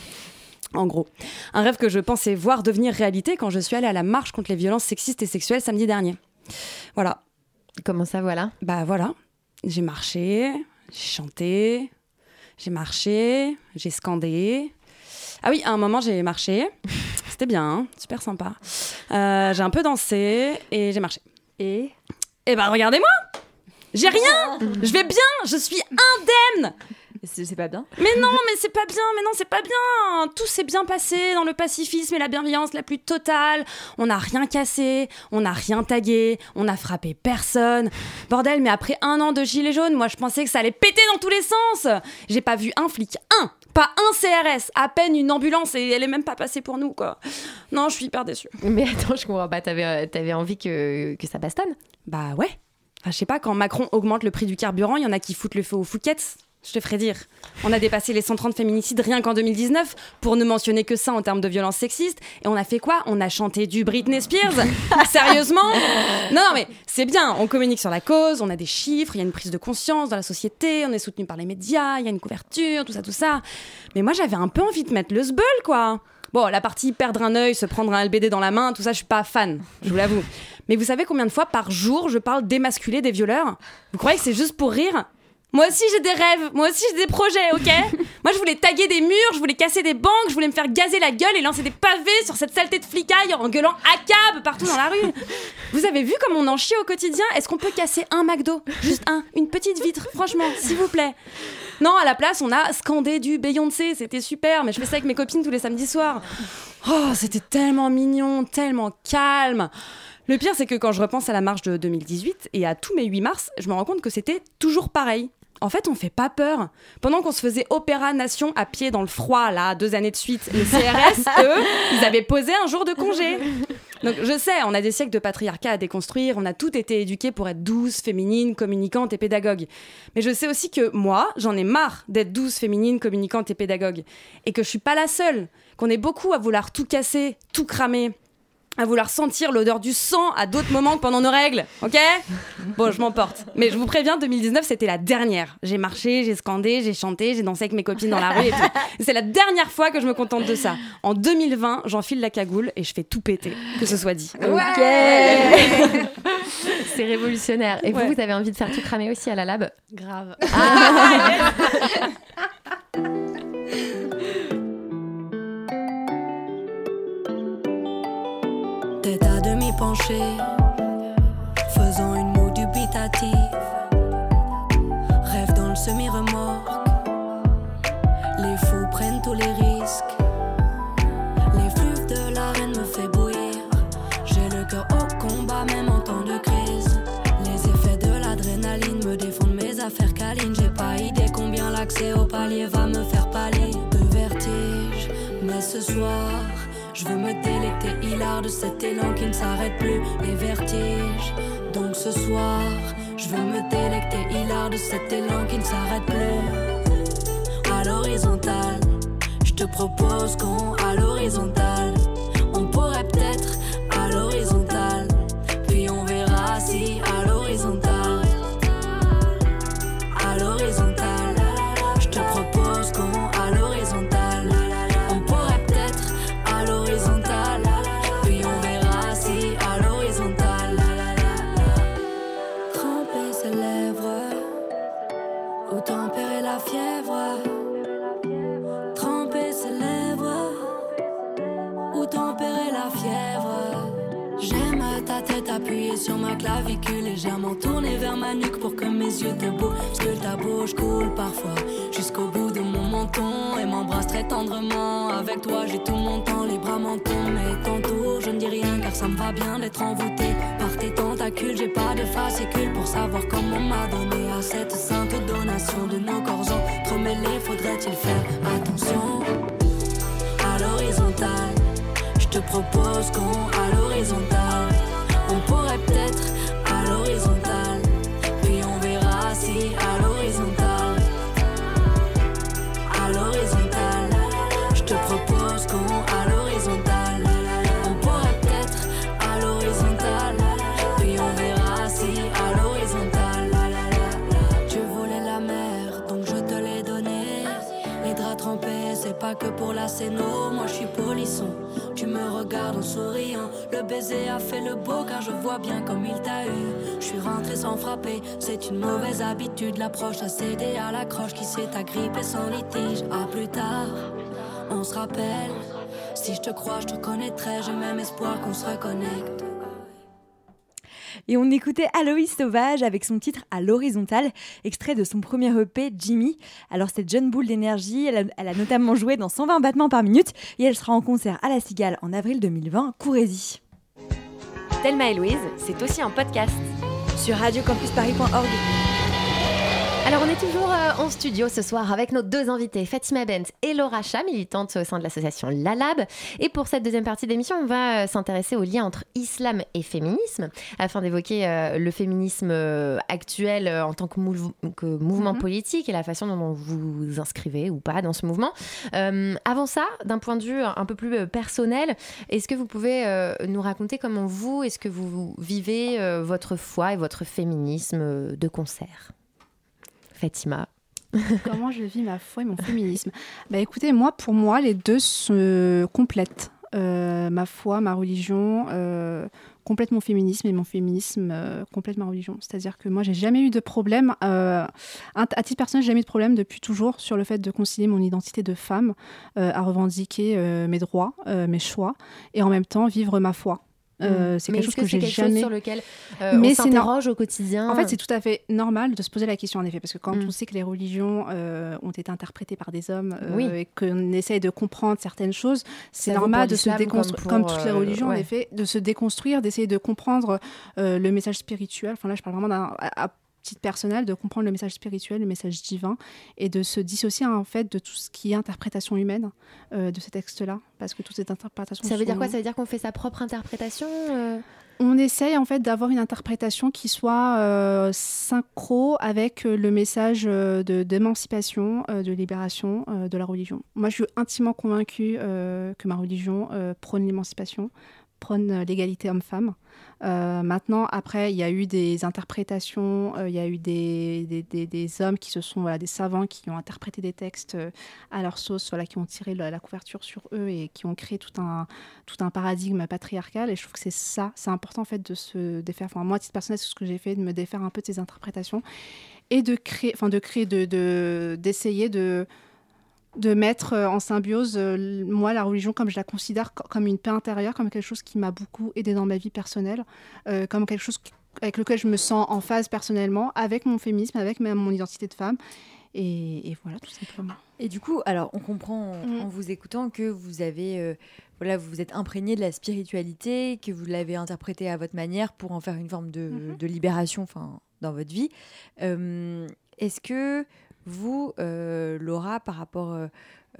En gros, un rêve que je pensais voir devenir réalité quand je suis allée à la marche contre les violences sexistes et sexuelles samedi dernier. Voilà. Comment ça, voilà? Bah voilà. J'ai marché, j'ai chanté, j'ai marché, j'ai scandé. Ah oui, à un moment j'ai marché. C'était bien, hein, super sympa. Euh, j'ai un peu dansé et j'ai marché. Et? Eh bah regardez-moi j'ai rien Je vais bien Je suis indemne c'est pas bien Mais non, mais c'est pas bien, mais non, c'est pas bien Tout s'est bien passé dans le pacifisme et la bienveillance la plus totale. On n'a rien cassé, on n'a rien tagué, on n'a frappé personne. Bordel, mais après un an de gilet jaune, moi je pensais que ça allait péter dans tous les sens J'ai pas vu un flic, un Pas un CRS, à peine une ambulance et elle est même pas passée pour nous, quoi. Non, je suis hyper déçue. Mais attends, je comprends pas. T'avais, euh, envie que, que ça bastonne? Bah ouais. Enfin, je sais pas, quand Macron augmente le prix du carburant, il y en a qui foutent le feu aux Fouquettes. Je te ferai dire. On a dépassé les 130 féminicides rien qu'en 2019, pour ne mentionner que ça en termes de violence sexiste. Et on a fait quoi? On a chanté du Britney Spears Sérieusement? Non, non, mais c'est bien. On communique sur la cause, on a des chiffres, il y a une prise de conscience dans la société, on est soutenu par les médias, il y a une couverture, tout ça, tout ça. Mais moi, j'avai un peu envie de mettre le sbeul, quoi. Bon, la partie perdre un œil, se prendre un LBD dans la main, tout ça, je suis pas fan, je vous l'avoue. Mais vous savez combien de fois par jour je parle démasculé des violeurs? Vous croyez que c'est juste pour rire? Moi aussi j'ai des rêves, moi aussi j'ai des projets, ok Moi je voulais taguer des murs, je voulais casser des banques, je voulais me faire gazer la gueule et lancer des pavés sur cette saleté de flicaille en gueulant ACAB partout dans la rue. Vous avez vu comme on en chie au quotidien? Est-ce qu'on peut casser un McDo? Juste un, une petite vitre, franchement, s'il vous plaît. Non, à la place on a scandé du Beyoncé, c'était super, mais je fais ça avec mes copines tous les samedis soirs. Oh, c'était tellement mignon, tellement calme. Le pire, c'est que quand je repense à la marche de 2018 et à tous mes 8 mars, je me rends compte que c'était toujours pareil en fait, on fait pas peur. Pendant qu'on se faisait Opéra Nation à pied dans le froid, là, deux années de suite, les CRS, eux, ils avaient posé un jour de congé. Donc je sais, on a des siècles de patriarcat à déconstruire, on a toutes été éduquées pour être douces, féminines, communicantes et pédagogues. Mais je sais aussi que moi, j'en ai marre d'être douce, féminine, communicante et pédagogue. Et que je suis pas la seule, qu'on est beaucoup à vouloir tout casser, tout cramer à vouloir sentir l'odeur du sang à d'autres moments que pendant nos règles, ok? Bon, je m'emporte. Mais je vous préviens, 2019, c'était la dernière. J'ai marché, j'ai scandé, j'ai chanté, j'ai dansé avec mes copines dans la rue et tout. C'est la dernière fois que je me contente de ça. En 2020, j'enfile la cagoule et je fais tout péter, que ce soit dit. Ok C'est révolutionnaire. Et vous, vous avez envie de faire tout cramer aussi à la lab? Grave. Ah penchée, faisant une moue dubitative. Rêve dans le semi-remorque, les fous prennent tous les risques. Les flux de l'arène me fait bouillir. J'ai le cœur au combat, même en temps de crise. Les effets de l'adrénaline me défendent mes affaires câlines. J'ai pas idée combien l'accès au palier va me faire pâlir de vertige. Mais ce soir, je veux me délecter hilar de cet élan qui ne s'arrête plus, les vertiges. Donc ce soir, je veux me délecter hilar de cet élan qui ne s'arrête plus. À l'horizontale, je te propose qu'on à l'horizontale. Clavicule légèrement tournée vers ma nuque pour que mes yeux te bougent. que ta bouche coule parfois jusqu'au bout de mon menton et m'embrasse très tendrement. Avec toi, j'ai tout mon temps, les bras m'en tombent. Mais tantôt, je ne dis rien car ça me va bien d'être envoûté par tes tentacules. J'ai pas de fascicule pour savoir comment m'a donné à cette sainte donation de nos corps entremêlés. Faudrait-il faire attention à l'horizontale? Je te propose qu'on à l'horizontale. Que pour la scéno. Moi je suis polisson. Tu me regardes en souriant. Le baiser a fait le beau car je vois bien comme il t'a eu. Je suis rentré sans frapper, c'est une mauvaise habitude. L'approche a cédé à la croche qui s'est agrippée sans litige. À plus tard, on se rappelle. Si je te crois, je te connaîtrai. J'ai même espoir qu'on se reconnecte. Et on écoutait Aloïs Sauvage avec son titre À l'horizontale, extrait de son premier EP Jimmy. Alors cette jeune boule d'énergie, elle, a- elle a notamment joué dans 120 battements par minute et elle sera en concert à la Cigale en avril 2020. Courez-y. Thelma et Louise, c'est aussi un podcast. Sur radiocampusparis.org. Alors on est toujours euh, en studio ce soir avec nos deux invités, Fatima Bent et Laura Chat, militantes au sein de l'association Lalab. Et pour cette deuxième partie d'émission, on va euh, s'intéresser au lien entre islam et féminisme, afin d'évoquer euh, le féminisme actuel en tant que, mouvement mhm. politique et la façon dont vous vous inscrivez ou pas dans ce mouvement. avant ça, d'un point de vue un peu plus personnel, est-ce que vous pouvez nous raconter comment vous, est-ce que vous vivez votre foi et votre féminisme de concert? Comment je vis ma foi et mon féminisme? Bah écoutez, moi, pour moi, les deux se complètent. Euh, ma foi, ma religion, euh, complète mon féminisme et mon féminisme euh, ma religion. C'est-à-dire que moi, j'ai jamais eu de problème, à titre personnel, j'ai jamais eu de problème depuis toujours sur le fait de concilier mon identité de femme, à revendiquer mes droits, mes choix, et en même temps vivre ma foi. Euh, mm. c'est quelque chose que, j'ai jamais. sur lequel euh, mais on s'interroge au quotidien. En fait, c'est tout à fait normal de se poser la question en effet, parce que quand mm. on sait que les religions euh, ont été interprétées par des hommes et qu'on essaye de comprendre certaines choses, c'est normal de se déconstruire, comme, toutes les religions en effet, de se déconstruire, d'essayer de comprendre le message spirituel. Enfin là, je parle vraiment d'un titre personnel, de comprendre le message spirituel, le message divin, et de se dissocier en fait de tout ce qui est interprétation humaine euh, de ces textes-là, parce que toutes ces interprétations. Ça veut dire quoi? Ça veut dire qu'on fait sa propre interprétation euh? On essaye en fait d'avoir une interprétation qui soit euh, synchro avec le message de d'émancipation, de libération de la religion. Moi, je suis intimement convaincue que ma religion prône l'émancipation, prône l'égalité homme-femme. Euh, maintenant, après, il y a eu des interprétations, euh, il y a eu des, des, hommes qui se sont, voilà, des savants qui ont interprété des textes euh, à leur sauce, voilà, qui ont tiré la, couverture sur eux et qui ont créé tout un, tout un paradigme patriarcal. Et je trouve que c'est ça, c'est important en fait de se défaire. Enfin, moi, à titre personnel, c'est ce que j'ai fait, de me défaire un peu de ces interprétations et de créer, enfin, de créer, de, d'essayer de de mettre euh, en symbiose, euh, moi, la religion, comme je la considère comme une paix intérieure, comme quelque chose qui m'a beaucoup aidé dans ma vie personnelle, euh, comme quelque chose avec lequel je me sens en phase personnellement, avec mon féminisme, avec même mon identité de femme. Et, voilà, tout simplement. Et du coup, alors, on comprend en mm. vous écoutant que vous avez, voilà, vous êtes imprégné de la spiritualité, que vous l'avez interprétée à votre manière pour en faire une forme de, mm-hmm. de libération, enfin, dans votre vie. Est-ce que vous, euh, Laura, par rapport euh,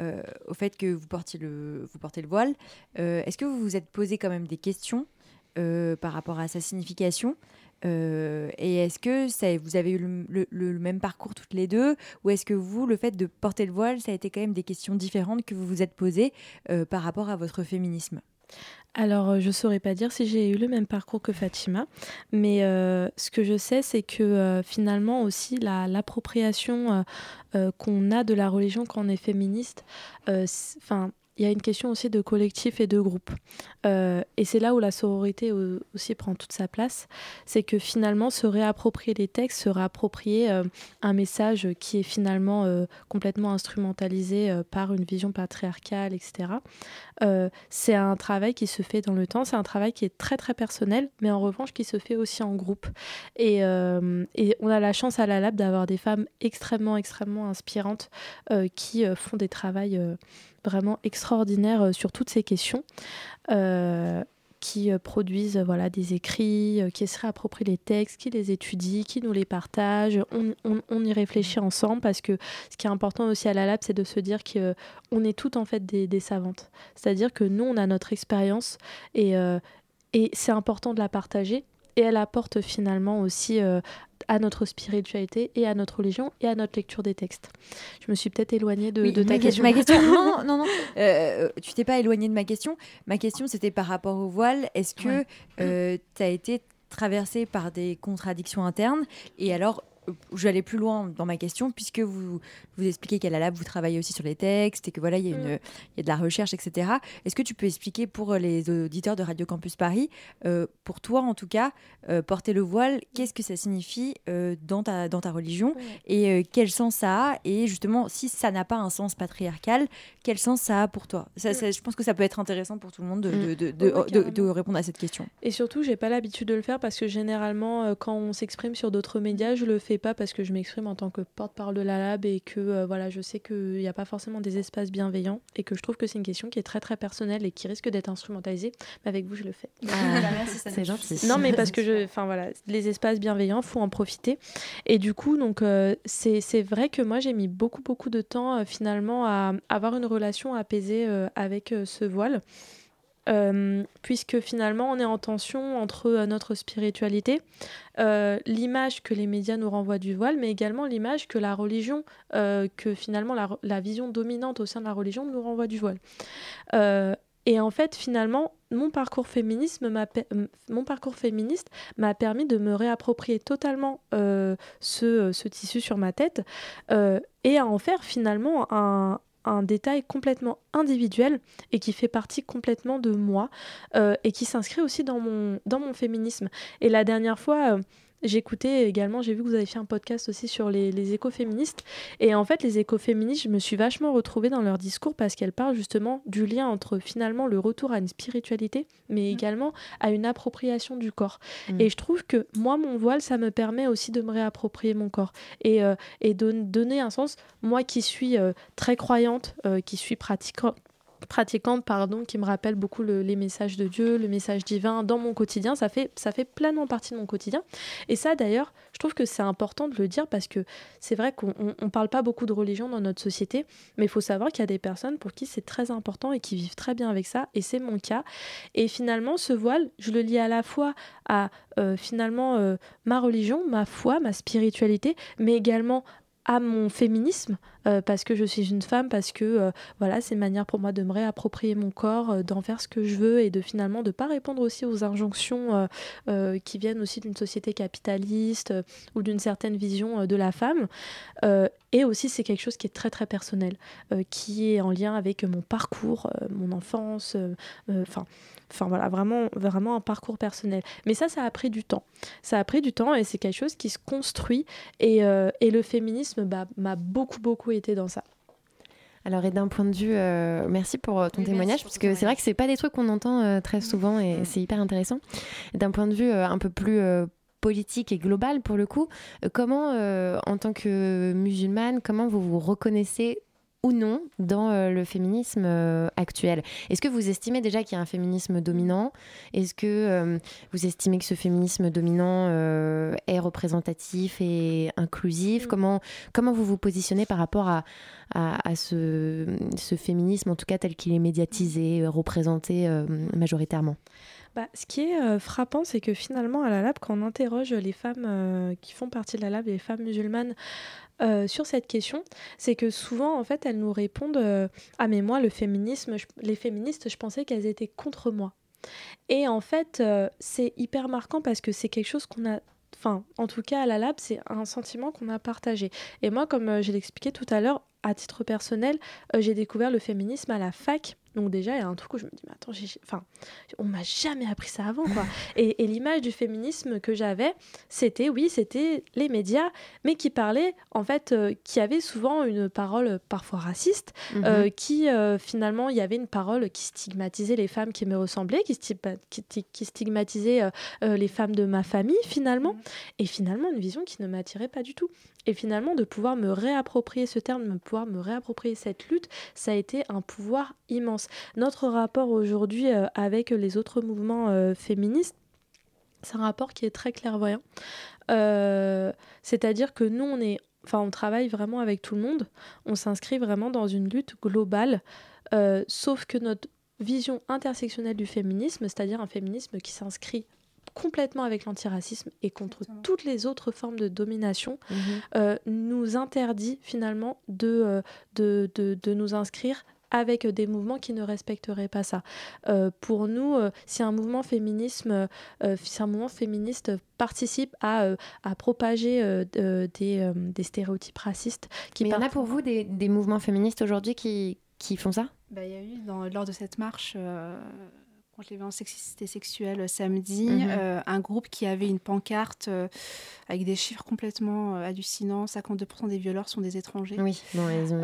euh, au fait que vous portiez le, vous portez le voile, est-ce que vous vous êtes posé quand même des questions par rapport à sa signification et est-ce que ça, vous avez eu le, même parcours toutes les deux Ou est-ce que vous, le fait de porter le voile, ça a été quand même des questions différentes que vous vous êtes posées par rapport à votre féminisme? Alors, euh, je ne saurais pas dire si j'ai eu le même parcours que Fatima, mais euh, ce que je sais, c'est que euh, finalement aussi l'appropriation qu'on a de la religion quand on est féministe, enfin il y a une question aussi de collectif et de groupe. Euh, et c'est là où la sororité aussi prend toute sa place. C'est que finalement, se réapproprier les textes, se réapproprier euh, un message qui est finalement euh, complètement instrumentalisé par une vision patriarcale, etc. c'est un travail qui se fait dans le temps. C'est un travail qui est très très personnel, mais en revanche qui se fait aussi en groupe. Et, et on a la chance à la Lab d'avoir des femmes extrêmement, extrêmement inspirantes qui font des travails vraiment extraordinaire euh, sur toutes ces questions. Euh, qui euh, produisent voilà, des écrits, qui se réapproprient les textes, qui les étudient, qui nous les partagent. On, y réfléchit ensemble parce que ce qui est important aussi à la lab, c'est de se dire qu'on est toutes en fait des, savantes. C'est-à-dire que nous, on a notre expérience et, et c'est important de la partager. Et elle apporte finalement aussi à notre spiritualité et à notre religion et à notre lecture des textes. Je me suis peut-être éloignée de, ta question. Ma question non, non, non. Euh, tu t'es pas éloignée de ma question. Ma question, c'était par rapport au voile. Est-ce que euh, tu as été traversée par des contradictions internes? Et alors, je vais aller plus loin dans ma question, puisque vous, vous expliquez qu'à la lab, vous travaillez aussi sur les textes et que voilà, il y, a, une, mm. il y a de la recherche, etc. Est-ce que tu peux expliquer pour les auditeurs de Radio Campus Paris, euh, pour toi en tout cas, euh, porter le voile, qu'est-ce que ça signifie euh, dans, ta, dans ta religion et quel sens ça a Et justement, si ça n'a pas un sens patriarcal, quel sens ça a pour toi? Ça, mm. Je pense que ça peut être intéressant pour tout le monde de, mm. de, de, de répondre à cette question. Et surtout, j'ai pas l'habitude de le faire parce que généralement, quand on s'exprime sur d'autres médias, je le fais pas parce que je m'exprime en tant que porte-parole de la lab et que euh, voilà, je sais qu'il n'y a pas forcément des espaces bienveillants et que je trouve que c'est une question qui est très très personnelle et qui risque d'être instrumentalisée. Mais avec vous, je le fais. Ah, c'est gentil. Non, mais parce que je, enfin voilà, les espaces bienveillants, faut en profiter. Et du coup, donc euh, c'est vrai que moi j'ai mis beaucoup beaucoup de temps euh, finalement à avoir une relation apaisée avec ce voile. Euh, puisque finalement on est en tension entre euh, notre spiritualité, euh, l'image que les médias nous renvoient du voile, mais également l'image que la religion, que finalement la, vision dominante au sein de la religion nous renvoie du voile. et en fait, finalement, mon parcours, féminisme mon parcours féministe m'a permis de me réapproprier totalement ce, ce, tissu sur ma tête et à en faire finalement un, un détail complètement individuel et qui fait partie complètement de moi euh, et qui s'inscrit aussi dans mon, dans mon féminisme. Et la dernière fois, euh, J'écoutais également, j'ai vu que vous avez fait un podcast aussi sur les, les écoféministes. Et en fait, les écoféministes, je me suis vachement retrouvée dans leur discours parce qu'elles parlent justement du lien entre finalement le retour à une spiritualité, mais mmh. également à une appropriation du corps. Mmh. Et je trouve que moi, mon voile, ça me permet aussi de me réapproprier mon corps et, euh, et de donner un sens. Moi qui suis euh, très croyante, euh, qui suis pratiquante, pratiquante pardon, qui me rappelle beaucoup les messages de Dieu, le message divin dans mon quotidien. Ça fait, ça fait pleinement partie de mon quotidien. Et ça, d'ailleurs, je trouve que c'est important de le dire parce que c'est vrai qu'on ne parle pas beaucoup de religion dans notre société, mais il faut savoir qu'il y a des personnes pour qui c'est très important et qui vivent très bien avec ça. Et c'est mon cas. Et finalement, ce voile, je le lis à la fois à euh, finalement euh, ma religion, ma foi, ma spiritualité, mais également à mon féminisme parce que je suis une femme parce que euh, voilà c'est une manière pour moi de me réapproprier mon corps euh, d'en faire ce que je veux et de finalement de pas répondre aussi aux injonctions qui viennent aussi d'une société capitaliste ou d'une certaine vision de la femme et aussi c'est quelque chose qui est très très personnel qui est en lien avec mon parcours mon enfance enfin Enfin voilà, vraiment, vraiment un parcours personnel. Mais ça, ça a pris du temps. Ça a pris du temps et c'est quelque chose qui se construit. Et, euh, et le féminisme bah, m'a beaucoup, beaucoup été dans ça. Alors, et d'un point de vue, euh, merci pour euh, ton témoignage, parce que c'est vrai que c'est pas des trucs qu'on entend très souvent et mm. c'est hyper intéressant. D'un point de vue un peu plus politique et global, pour le coup, comment, en tant que musulmane, comment vous vous reconnaissez ou non dans euh, le féminisme euh, actuel. Est-ce que vous estimez déjà qu'il y a un féminisme dominant? Est-ce que euh, vous estimez que ce féminisme dominant est représentatif et inclusif? Mm. comment, comment vous vous positionnez par rapport à, à, ce, ce, féminisme, en tout cas tel qu'il est médiatisé, représenté majoritairement? Bah, ce qui est frappant, c'est que finalement, à la lab, quand on interroge les femmes qui font partie de la lab, les femmes musulmanes, euh, sur cette question, c'est que souvent, en fait, elles nous répondent euh, Ah, mais moi, le féminisme, les féministes, je pensais qu'elles étaient contre moi. Et en fait, euh, c'est hyper marquant parce que c'est quelque chose qu'on a enfin, en tout cas à la lab, c'est un sentiment qu'on a partagé. Et moi, comme je l'expliquais tout à l'heure, à titre personnel, j'ai découvert le féminisme à la fac donc déjà, il y a un truc où je me dis, mais attends, enfin, on m'a jamais appris ça avant, quoi. et, l'image du féminisme que j'avais, c'était, oui, c'était les médias, mais qui parlaient, en fait, euh, qui avaient souvent une parole parfois raciste, mhm. euh, qui, euh, finalement, il y avait une parole qui stigmatisait les femmes qui me ressemblaient, qui, qui, stigmatisait les femmes de ma famille, finalement, mhm. et finalement, une vision qui ne m'attirait pas du tout. Et finalement, de pouvoir me réapproprier ce terme, de pouvoir me réapproprier cette lutte, ça a été un pouvoir immense. Notre rapport aujourd'hui euh, avec les autres mouvements euh, féministes, c'est un rapport qui est très clairvoyant. Euh, c'est-à-dire que nous, on est, enfin, on travaille vraiment avec tout le monde. On s'inscrit vraiment dans une lutte globale, sauf que notre vision intersectionnelle du féminisme, c'est-à-dire un féminisme qui s'inscrit complètement avec l'antiracisme et contre toutes les autres formes de domination, mhm. euh, nous interdit finalement de, euh, de, de, nous inscrire avec des mouvements qui ne respecteraient pas ça. Euh, pour nous, si un mouvement féminisme, si un mouvement féministe participe à, à propager des, des, stéréotypes racistes, qui mais il y en a pour vous des, des mouvements féministes aujourd'hui qui, qui font ça? Bah, Il y a eu dans, lors de cette marche contre les violences sexistes et sexuelles samedi, mhm. euh, un groupe qui avait une pancarte euh, avec des chiffres complètement euh, hallucinants. 52% des violeurs sont des étrangers. Oui, elles ont...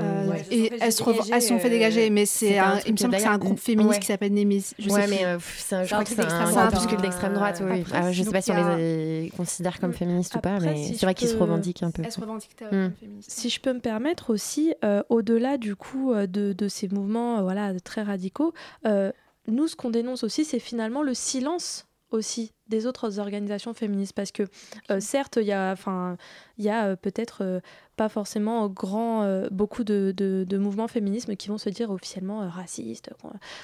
et elles se, elles sont fait dégager, mais c'est un, il me semble que c'est un groupe féministe qui s'appelle Némésis. Je ouais, mais c'est un, je crois que c'est un groupuscule d'extrême droite. Oui. Ah, je sais pas si on les considère comme féministes ou pas, mais c'est vrai qu'ils se revendiquent un peu. Elles se revendiquent comme féministes. Si je peux me permettre aussi, au-delà du coup de ces mouvements voilà, très radicaux, nous, ce qu'on dénonce aussi, c'est finalement le silence aussi des autres organisations féministes. Parce que euh, certes il y a enfin il y a euh, peut-être euh, pas forcément grand beaucoup de, de, mouvements féministes qui vont se dire officiellement racistes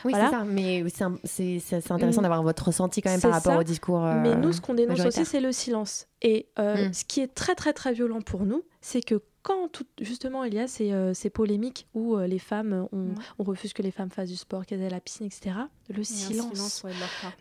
oui c'est ça mais c'est intéressant mm. d'avoir votre ressenti quand même par rapport au discours mais nous ce qu'on dénonce aussi c'est le silence. Et mm. ce qui est très très très violent pour nous c'est que quand justement il y a ces, euh, ces polémiques où euh, les femmes, on, on, refuse que les femmes fassent du sport, qu'elles aient la piscine, etc., le silence.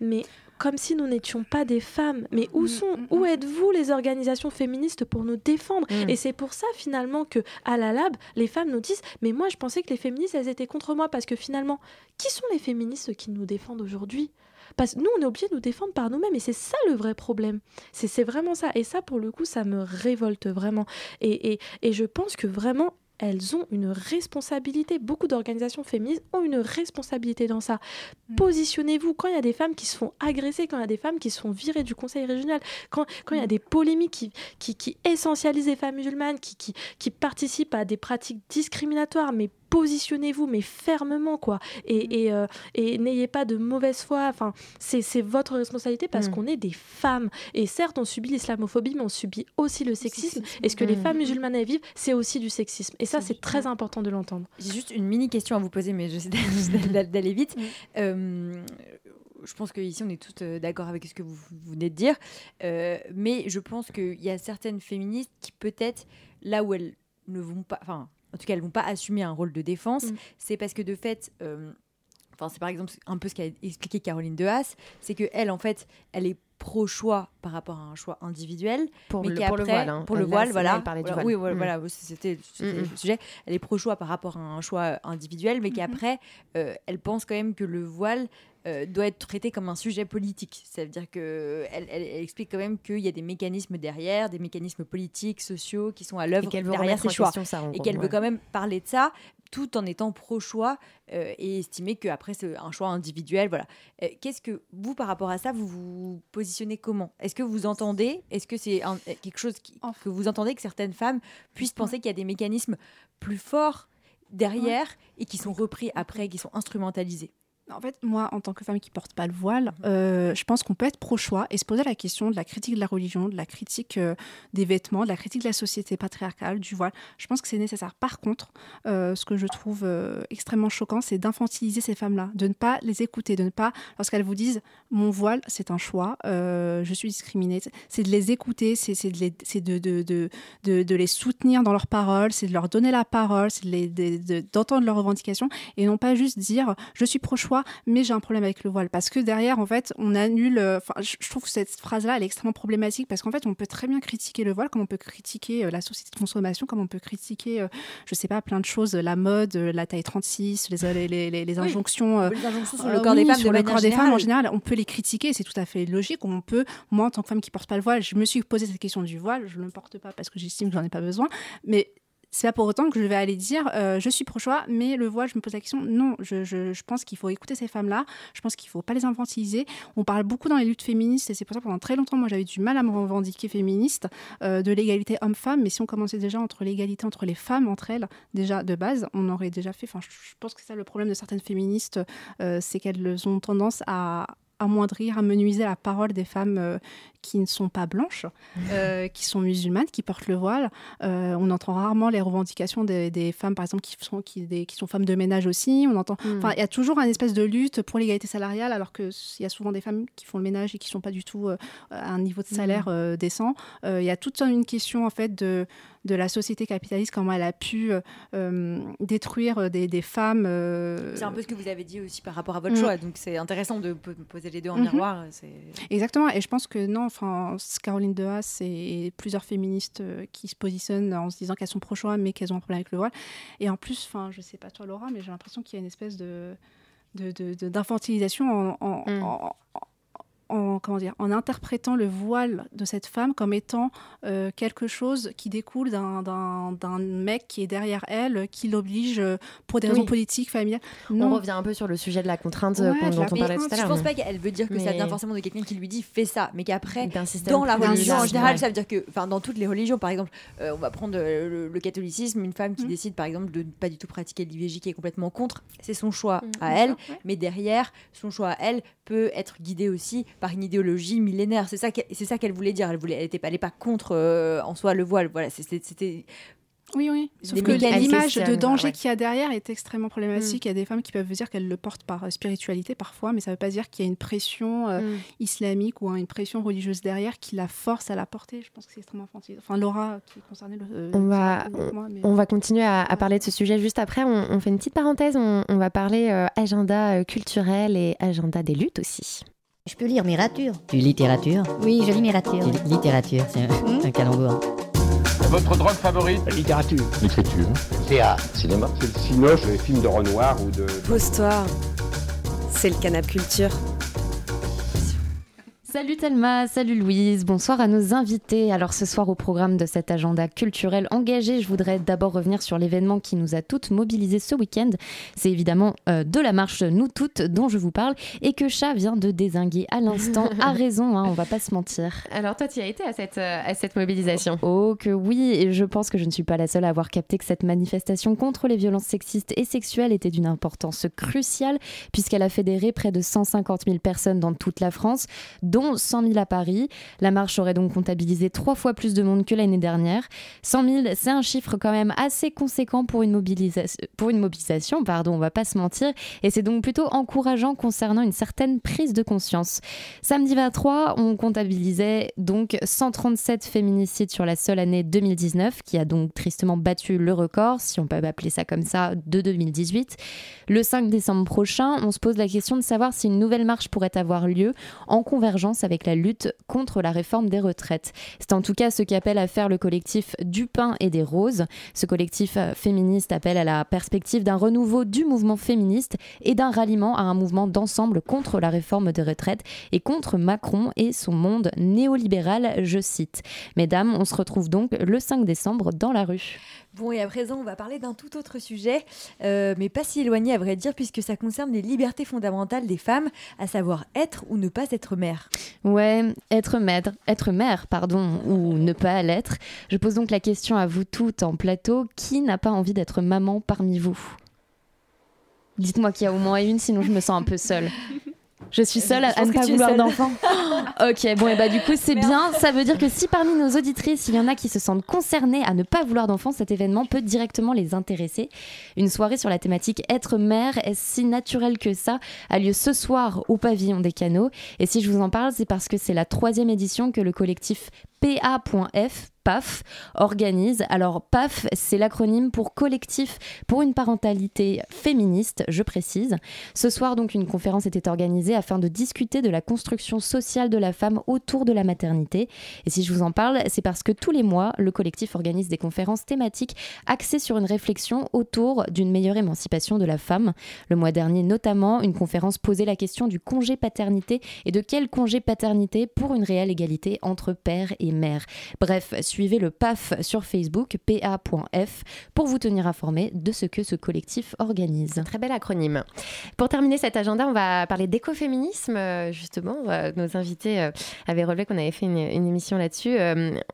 mais comme si nous n'étions pas des femmes. Mais où, mm, sont, mm, où mm. êtes-vous les organisations féministes pour nous défendre? Et c'est pour ça finalement que à la lab, les femmes nous disent mais moi je pensais que les féministes elles étaient contre moi parce que finalement, qui sont les féministes qui nous défendent aujourd'hui? Parce que nous, on est obligé de nous défendre par nous-mêmes. Et c'est ça le vrai problème. C'est vraiment ça. Et ça, pour le coup, ça me révolte vraiment. Et, et, et je pense que vraiment, elles ont une responsabilité. Beaucoup d'organisations féministes ont une responsabilité dans ça. Mm. Positionnez-vous quand il y a des femmes qui se font agresser, quand il y a des femmes qui se font virer du conseil régional, quand, quand il y a mm. des polémiques qui, qui, qui essentialisent les femmes musulmanes, qui, qui, qui participent à des pratiques discriminatoires, mais positionnez-vous, mais fermement, quoi. Et, mm. et, euh, et n'ayez pas de mauvaise foi. Enfin, c'est votre responsabilité parce mm. qu'on est des femmes. Et certes, on subit l'islamophobie, mais on subit aussi le sexisme. Et ce que les mm. femmes musulmanes vivent, c'est aussi du sexisme? Et ça, c'est très important de l'entendre. J'ai juste une mini question à vous poser, mais j'essaie d'aller vite. Euh, je pense qu'ici, on est toutes euh, d'accord avec ce que vous, venez de dire. mais je pense qu'il y a certaines féministes qui, peut-être, là où elles ne vont pas. Enfin, en tout cas, elles vont pas assumer un rôle de défense, mm. c'est parce que de fait, euh, enfin, c'est par exemple un peu ce qu'a expliqué Caroline Haas, c'est que elle, en fait, elle est pro-choix par rapport à un choix individuel, pour, le, pour le voile. Hein. Pour le voile, voilà. voilà. Du voile. Oui, voilà, mm. c'était mm, le sujet. Elle est pro-choix par rapport à un choix individuel, mais mm-hmm. qu'après, euh, elle pense quand même que le voile euh, doit être traité comme un sujet politique. Ça veut dire qu'elle elle, elle, explique quand même qu'il y a des mécanismes derrière, des mécanismes politiques, sociaux qui sont à l'œuvre derrière ces choix. et qu'elle veut quand même parler de ça tout en étant pro-choix euh, et estimer qu'après c'est un choix individuel. Voilà. Euh, qu'est-ce que vous, par rapport à ça, vous vous positionnez comment? Est-ce que vous entendez? Est-ce que c'est quelque chose que vous entendez que certaines femmes puissent penser qu'il y a des mécanismes plus forts derrière et qui sont repris après, qui sont instrumentalisés? En fait, moi, en tant que femme qui porte pas le voile, mhm. euh, je pense qu'on peut être pro-choix et se poser la question de la critique de la religion, de la critique euh, des vêtements, de la critique de la société patriarcale, du voile. Je pense que c'est nécessaire. Par contre, euh, ce que je trouve extrêmement choquant, c'est d'infantiliser ces femmes-là, de ne pas les écouter, de ne pas, lorsqu'elles vous disent mon voile, c'est un choix, je suis discriminée, c'est de les écouter, c'est de, les, de, de, de, de, les soutenir dans leurs paroles, c'est de leur donner la parole, c'est d'entendre de leurs revendications et non pas juste dire je suis pro-choix mais j'ai un problème avec le voile. Parce que derrière, en fait, on annule. Euh, enfin, je trouve que cette phrase-là, elle est extrêmement problématique parce qu'en fait, on peut très bien critiquer le voile, comme on peut critiquer euh, la société de consommation, comme on peut critiquer, euh, je sais pas, plein de choses, la mode, la taille 36, les, les, les, les injonctions. les injonctions sur le corps des femmes, sur le corps des femmes en général, on peut les critiquer, c'est tout à fait logique. On peut, moi, en tant que femme qui porte pas le voile, je me suis posé cette question du voile, je ne le porte pas parce que j'estime que j'en ai pas besoin, mais c'est pas pour autant que je vais aller dire euh, je suis pro-choix, mais le voile, je me pose la question. Non, je, pense qu'il faut écouter ces femmes-là. Je pense qu'il faut pas les infantiliser. On parle beaucoup dans les luttes féministes et c'est pour ça que pendant très longtemps, moi, j'avais du mal à me revendiquer féministe euh, de l'égalité homme-femme. Mais si on commençait déjà entre l'égalité entre les femmes entre elles, déjà de base, on aurait déjà fait. Enfin, je, pense que c'est ça le problème de certaines féministes, euh, c'est qu'elles ont tendance à amoindrir, amenuiser la parole des femmes qui ne sont pas blanches, euh, qui sont musulmanes, qui portent le voile. Euh, on entend rarement les revendications des, femmes, par exemple, qui sont, qui, qui, sont femmes de ménage aussi. On entend, hmm. il y a toujours une espèce de lutte pour l'égalité salariale, alors qu'il y a souvent des femmes qui font le ménage et qui ne sont pas du tout à un niveau de salaire hmm. décent. Il y a toute une question, en fait, de de la société capitaliste, comment elle a pu euh, euh, détruire des, femmes. Euh, c'est un peu ce que vous avez dit aussi par rapport à votre choix, donc c'est intéressant de poser les deux en miroir. Exactement, et je pense que non, enfin, Caroline Haas et plusieurs féministes qui se positionnent en se disant qu'elles sont pro-choix, mais qu'elles ont un problème avec le voile. Et en plus, enfin, je sais pas toi Laura, mais j'ai l'impression qu'il y a une espèce de d'infantilisation en, mm en, comment dire, en interprétant le voile de cette femme comme étant euh, quelque chose qui découle d'un mec qui est derrière elle, qui l'oblige euh, pour des raisons politiques, familiales. On revient un peu sur le sujet de la contrainte euh, dont on parlait tout à l'heure. Je pense pas qu'elle veut dire que ça vient forcément de quelqu'un qui lui dit fais ça, mais qu'après, dans la religion en général, ça veut dire que, enfin, dans toutes les religions, par exemple, on va prendre le, catholicisme, une femme qui mm. décide par exemple de ne pas du tout pratiquer l'IVJ, qui est complètement contre, c'est son choix mm. à elle, mais derrière, son choix à elle peut être guidé aussi par une idéologie millénaire. C'est ça qu'elle voulait dire. Elle voulait, elle était, pas contre euh, en soi le voile. Voilà, c'était oui, oui. Sauf que l'image de danger qu'il y a derrière est extrêmement problématique. Mm. Il y a des femmes qui peuvent dire qu'elles le portent par euh, spiritualité parfois, mais ça ne veut pas dire qu'il y a une pression euh, mm. islamique ou une pression religieuse derrière qui la force à la porter. Je pense que c'est extrêmement infantile. Enfin, Laura, qui le. Euh, on, va, on, va continuer à, parler de ce sujet juste après. On, fait une petite parenthèse. On, va parler agenda culturel et agenda des luttes aussi. Je peux lire littérature. Tu littérature Oui, je lis littérature. Littérature, c'est un, hmm un calembour. Votre drogue favorite? La littérature. L'écriture. Théâtre. Cinéma? C'est le cinoche, les films de Renoir ou de... Postoir. C'est le canap culture. Salut Thelma, salut Louise, bonsoir à nos invités. Alors ce soir au programme de cet agenda culturel engagé, je voudrais d'abord revenir sur l'événement qui nous a toutes mobilisées ce week-end. C'est évidemment euh, de la marche Nous Toutes dont je vous parle et que Chat vient de désinguer à l'instant. a raison, hein, on va pas se mentir. Alors toi tu as été à cette, euh, à cette mobilisation? Oh que oui, et je pense que je ne suis pas la seule à avoir capté que cette manifestation contre les violences sexistes et sexuelles était d'une importance cruciale puisqu'elle a fédéré près de 150 000 personnes dans toute la France, dont 100 000 à Paris. La marche aurait donc comptabilisé trois fois plus de monde que l'année dernière. 100 000, c'est un chiffre quand même assez conséquent pour une, mobilisation, pardon, on va pas se mentir, et c'est donc plutôt encourageant concernant une certaine prise de conscience. Samedi 23, on comptabilisait donc 137 féminicides sur la seule année 2019, qui a donc tristement battu le record, si on peut appeler ça comme ça, de 2018. Le 5 décembre prochain, on se pose la question de savoir si une nouvelle marche pourrait avoir lieu en convergence avec la lutte contre la réforme des retraites. C'est en tout cas ce qu'appelle à faire le collectif Du pain et des roses. Ce collectif euh, féministe appelle à la perspective d'un renouveau du mouvement féministe et d'un ralliement à un mouvement d'ensemble contre la réforme des retraites et contre Macron et son monde néolibéral, je cite. Mesdames, on se retrouve donc le 5 décembre dans la rue. Bon, et à présent, on va parler d'un tout autre sujet, euh, mais pas si éloigné à vrai dire, puisque ça concerne les libertés fondamentales des femmes, à savoir être ou ne pas être mère. Ouais, être mère, être mère, pardon, ou ne pas l'être. Je pose donc la question à vous toutes en plateau qui n'a pas envie d'être maman parmi vous? Dites-moi qu'il y a au moins une, sinon je me sens un peu seule. Je suis seule à, ne pas vouloir d'enfant. ok, bon, et bah du coup, c'est bien. Ça veut dire que si parmi nos auditrices, il y en a qui se sentent concernées à ne pas vouloir d'enfant, cet événement peut directement les intéresser. Une soirée sur la thématique être mère est si naturelle que ça a lieu ce soir au pavillon des canaux? Et si je vous en parle, c'est parce que c'est la troisième édition que le collectif PA.F PAF organise. Alors PAF, c'est l'acronyme pour collectif pour une parentalité féministe, je précise. Ce soir donc une conférence était organisée afin de discuter de la construction sociale de la femme autour de la maternité. Et si je vous en parle, c'est parce que tous les mois, le collectif organise des conférences thématiques axées sur une réflexion autour d'une meilleure émancipation de la femme. Le mois dernier notamment, une conférence posait la question du congé paternité et de quel congé paternité pour une réelle égalité entre père et Bref, suivez le PAF sur Facebook, pa.f, pour vous tenir informé de ce que ce collectif organise. Très bel acronyme. Pour terminer cet agenda, on va parler d'écoféminisme, euh, justement. Euh, nos invités euh, avaient relevé qu'on avait fait une, émission là-dessus.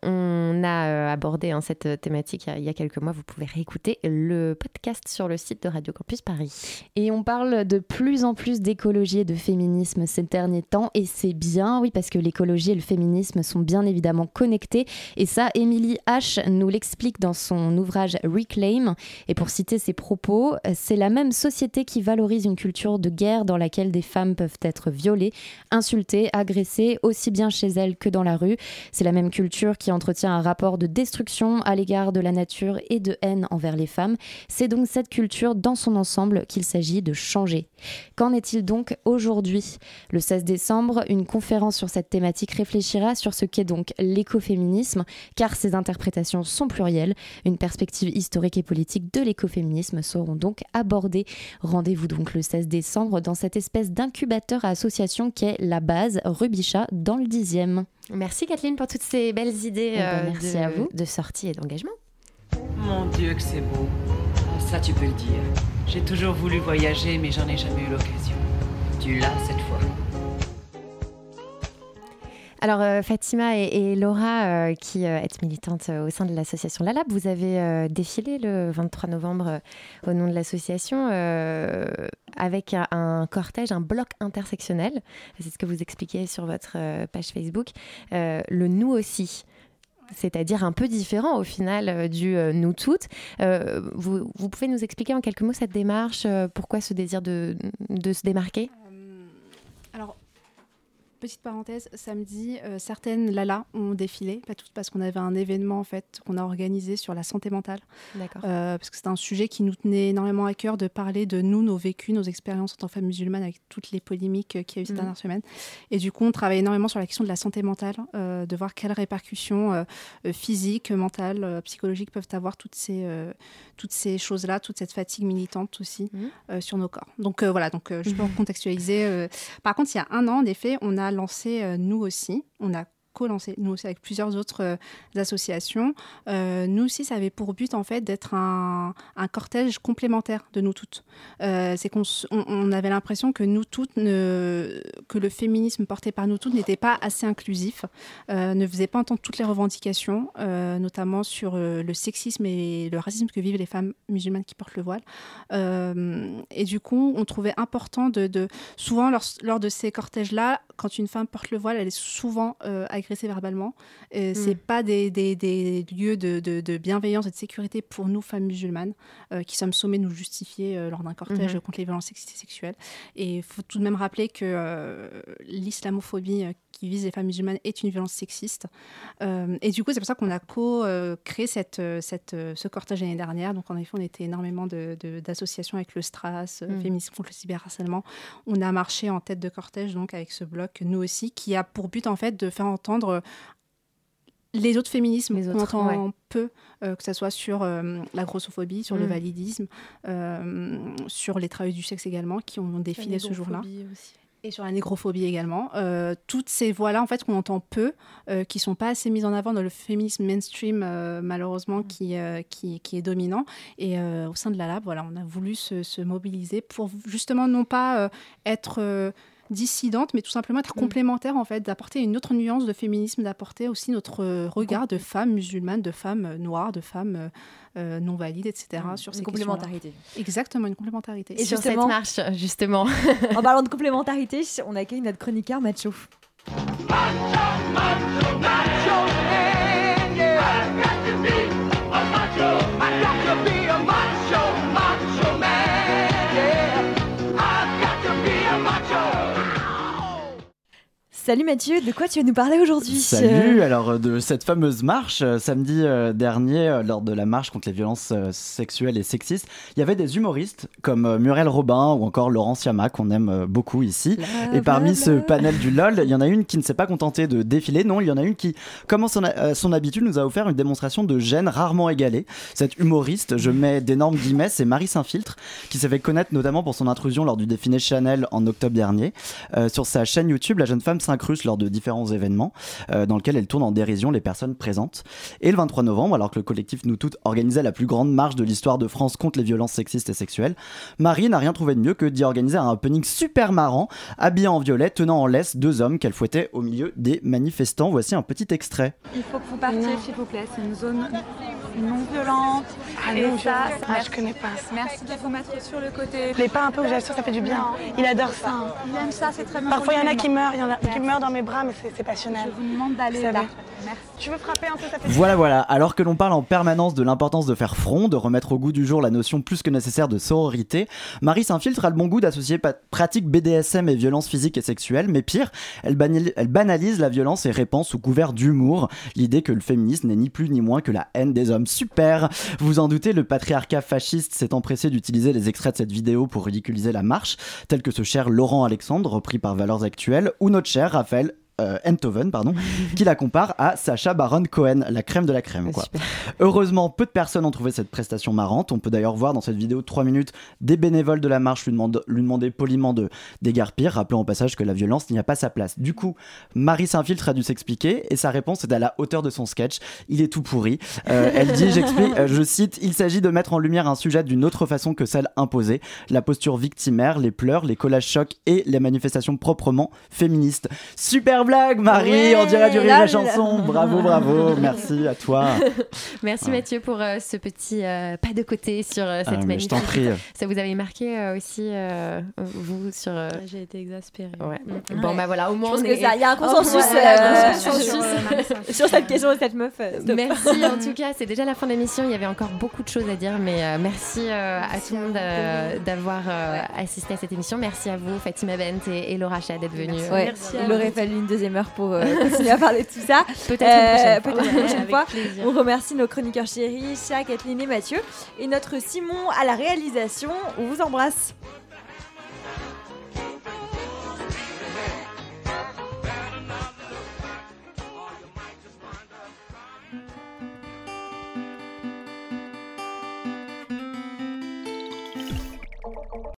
On a abordé hein, cette thématique il y a quelques mois. Vous pouvez réécouter le podcast sur le site de Radio Campus Paris. Et on parle de plus en plus d'écologie et de féminisme ces derniers temps. Et c'est bien, oui, parce que l'écologie et le féminisme sont bien évidemment connectés. Et ça, Emily H. nous l'explique dans son ouvrage Reclaim. Et pour citer ses propos, c'est la même société qui valorise une culture de guerre dans laquelle des femmes peuvent être violées, insultées, agressées, aussi bien chez elles que dans la rue. C'est la même culture qui entretient un rapport de destruction à l'égard de la nature et de haine envers les femmes. C'est donc cette culture dans son ensemble qu'il s'agit de changer. Qu'en est-il donc aujourd'hui? Le 16 décembre, une conférence sur cette thématique réfléchira sur ce qu'est donc l'écologie l'écoféminisme, car ces interprétations sont plurielles. Une perspective historique et politique de l'écoféminisme seront donc abordées. Rendez-vous donc le 16 décembre dans cette espèce d'incubateur à association qui est la base Rubichat dans le 10e. Merci Kathleen pour toutes ces belles idées eh ben, euh, merci de, à vous. de sortie et d'engagement. Mon Dieu que c'est beau. Ça tu peux le dire. J'ai toujours voulu voyager mais j'en ai jamais eu l'occasion. Tu l'as cette fois. Alors euh, Fatima et, Laura, euh, qui euh, êtes militantes au sein de l'association LALAB, vous avez défilé le 23 novembre au nom de l'association avec un, cortège, un bloc intersectionnel. C'est ce que vous expliquez sur votre page Facebook. le nous aussi c'est-à-dire un peu différent au final du nous toutes. Vous, pouvez nous expliquer en quelques mots cette démarche, pourquoi ce désir de, se démarquer? Petite parenthèse, samedi, euh, certaines Lala ont défilé, pas toutes parce qu'on avait un événement en fait qu'on a organisé sur la santé mentale. D'accord. Euh, parce que c'est un sujet qui nous tenait énormément à cœur de parler de nous, nos vécus, nos expériences en tant que femmes musulmanes avec toutes les polémiques euh, qu'il y a eu ces mhm. dernières semaines. Et du coup, on travaille énormément sur la question de la santé mentale, de voir quelles répercussions physiques, mentales, psychologiques peuvent avoir toutes ces, toutes ces choses-là, toute cette fatigue militante aussi mhm. sur nos corps. Donc voilà, donc juste pour contextualiser. par contre, il y a un an, en effet, on a lancé, euh, nous aussi, on a co-lancé, nous aussi avec plusieurs autres euh, associations. Euh, nous aussi, ça avait pour but en fait d'être un, cortège complémentaire de nous toutes. C'est qu'on on, avait l'impression que nous toutes, ne, que le féminisme porté par nous toutes n'était pas assez inclusif, ne faisait pas entendre toutes les revendications, notamment sur le sexisme et le racisme que vivent les femmes musulmanes qui portent le voile. et du coup, on trouvait important de, souvent lors, lors de ces cortèges-là, quand une femme porte le voile, elle est souvent agressés verbalement. Ce C'est mm. pas des, des, des lieux de, de, bienveillance et de sécurité pour nous, femmes musulmanes, euh, qui sommes sommées de nous justifier euh, lors d'un cortège mm-hmm. contre les violences sexistes et sexuelles. Et il faut tout de même rappeler que euh, l'islamophobie qui vise les femmes musulmanes est une violence sexiste. et du coup, c'est pour ça qu'on a co-créé cette, cette, ce cortège l'année dernière. Donc, en effet, on était énormément d'associations avec le STRAS, mm. Féminisme contre le cyberharcèlement. On a marché en tête de cortège, donc, avec ce nous aussi, qui a pour but, en fait, de faire entendre les autres féminismes qu'on entend peu, euh, que ce soit sur euh, la grossophobie, sur le mm. validisme, euh, sur les travailleurs du sexe également, qui ont défilé ce jour-là. Et sur la négrophobie également. toutes ces voix-là, en fait, qu'on entend peu, qui sont pas assez mises en avant dans le féminisme mainstream, malheureusement, mm. qui, qui, qui, est dominant. Et au sein de la Lab, voilà, on a voulu se, se mobiliser pour justement non pas être dissidente, mais tout simplement être mm. complémentaire, en fait, d'apporter une autre nuance de féminisme, d'apporter aussi notre euh, regard de femmes musulmanes, de femmes euh, noires, de femmes euh, non valides, etc. Mm. sur une ces complémentarité. Exactement, une complémentarité. Et, sur cette marche, justement. en parlant de complémentarité, on accueille notre chroniqueur Macho. Salut Mathieu, de quoi tu vas nous parler aujourd'hui Salut, alors euh, de cette fameuse marche euh, samedi euh, dernier, lors de la marche contre les violences sexuelles et sexistes, il y avait des humoristes comme Muriel Robin ou encore Laurence Yama qu'on aime beaucoup ici. et parmi ce panel du LOL, il y en a une qui ne s'est pas contentée de défiler, non, il y en a une qui, comme son, son habitude, nous a offert une démonstration de gêne rarement égalée. Cette humoriste, je mets d'énormes guillemets, c'est Marie Saint-Filtre, qui s'est fait connaître notamment pour son intrusion lors du défilé Chanel en octobre dernier. sur sa chaîne YouTube, la jeune femme russe lors de différents événements euh, dans lesquels elle tourne en dérision les personnes présentes. Et le 23 novembre, alors que le collectif Nous Toutes organisait la plus grande marche de l'histoire de France contre les violences sexistes et sexuelles, Marie n'a rien trouvé de mieux que d'y organiser un happening super marrant, habillé en violet, tenant en laisse deux hommes qu'elle fouettait au milieu des manifestants. Voici un petit extrait. Il faut que vous partiez, s'il vous plaît. C'est une zone non violente. Ah non, ça, ah, je connais pas. Merci de vous mettre sur le côté. Les pas un peu, j'assure, ça fait du bien. Il adore ça. Il aime ça, c'est très bien. Parfois, il y en a qui meurent, il y en a qui meurent dans mes bras, mais c'est passionnel. Je vous demande d'aller là. Merci. Tu veux frapper un peu, ça fait Voilà, voilà. Alors que l'on parle en permanence de l'importance de faire front, de remettre au goût du jour la notion plus que nécessaire de sororité, Marie s'infiltre a le bon goût d'associer pratiques BDSM et violences physiques et sexuelles, mais pire, elle, elle banalise la violence et répand sous couvert d'humour l'idée que le féminisme n'est ni plus ni moins que la haine des hommes. Super Vous en doutez, le patriarcat fasciste s'est empressé d'utiliser les extraits de cette vidéo pour ridiculiser la marche, tel que ce cher Laurent Alexandre, repris par Valeurs Actuelles, ou notre cher Raphaël euh, Enthoven, pardon, qui la compare à Sacha Baron Cohen, la crème de la crème. Quoi. Heureusement, peu de personnes ont trouvé cette prestation marrante. On peut d'ailleurs voir dans cette vidéo de 3 minutes des bénévoles de la marche lui, demande, lui demander poliment de dégarpir, rappelant au passage que la violence n'y a pas sa place. Du coup, Marie Saint-Filtre a dû s'expliquer et sa réponse est à la hauteur de son sketch. Il est tout pourri. Euh, elle dit, j'explique, euh, je cite, il s'agit de mettre en lumière un sujet d'une autre façon que celle imposée, la posture victimaire, les pleurs, les collages chocs et les manifestations proprement féministes. Super blague, Marie, on dirait du rire la chanson. Bravo, bravo, merci à toi. Merci Mathieu pour euh, ce petit euh, pas de côté sur euh, cette Ah, je t'en prie. Ça vous avait marqué euh, aussi, euh, vous, sur. euh, J'ai été exaspérée. Ouais. Mm. Bon, bah voilà, au moins. Je pense on que est- ça- il y a un consensus, sur- sur cette question de cette meuf. stop. Merci en tout cas, c'est déjà la fin de l'émission. Il y avait encore beaucoup de choses à dire, mais euh, merci euh, à tout le monde d'avoir assisté à cette émission. Merci à vous, Fatima Bent et, et Laura Chat d'être venues. Ouais, il aurait fallu une deuxième heure pour euh, continuer à parler de tout ça. Peut-être une prochaine fois. peut-être une prochaine fois. plaisir. On remercie nos chroniqueurs chéris, Chat, Kathleen et Mathieu. Et notre Simon à la réalisation. On vous embrasse.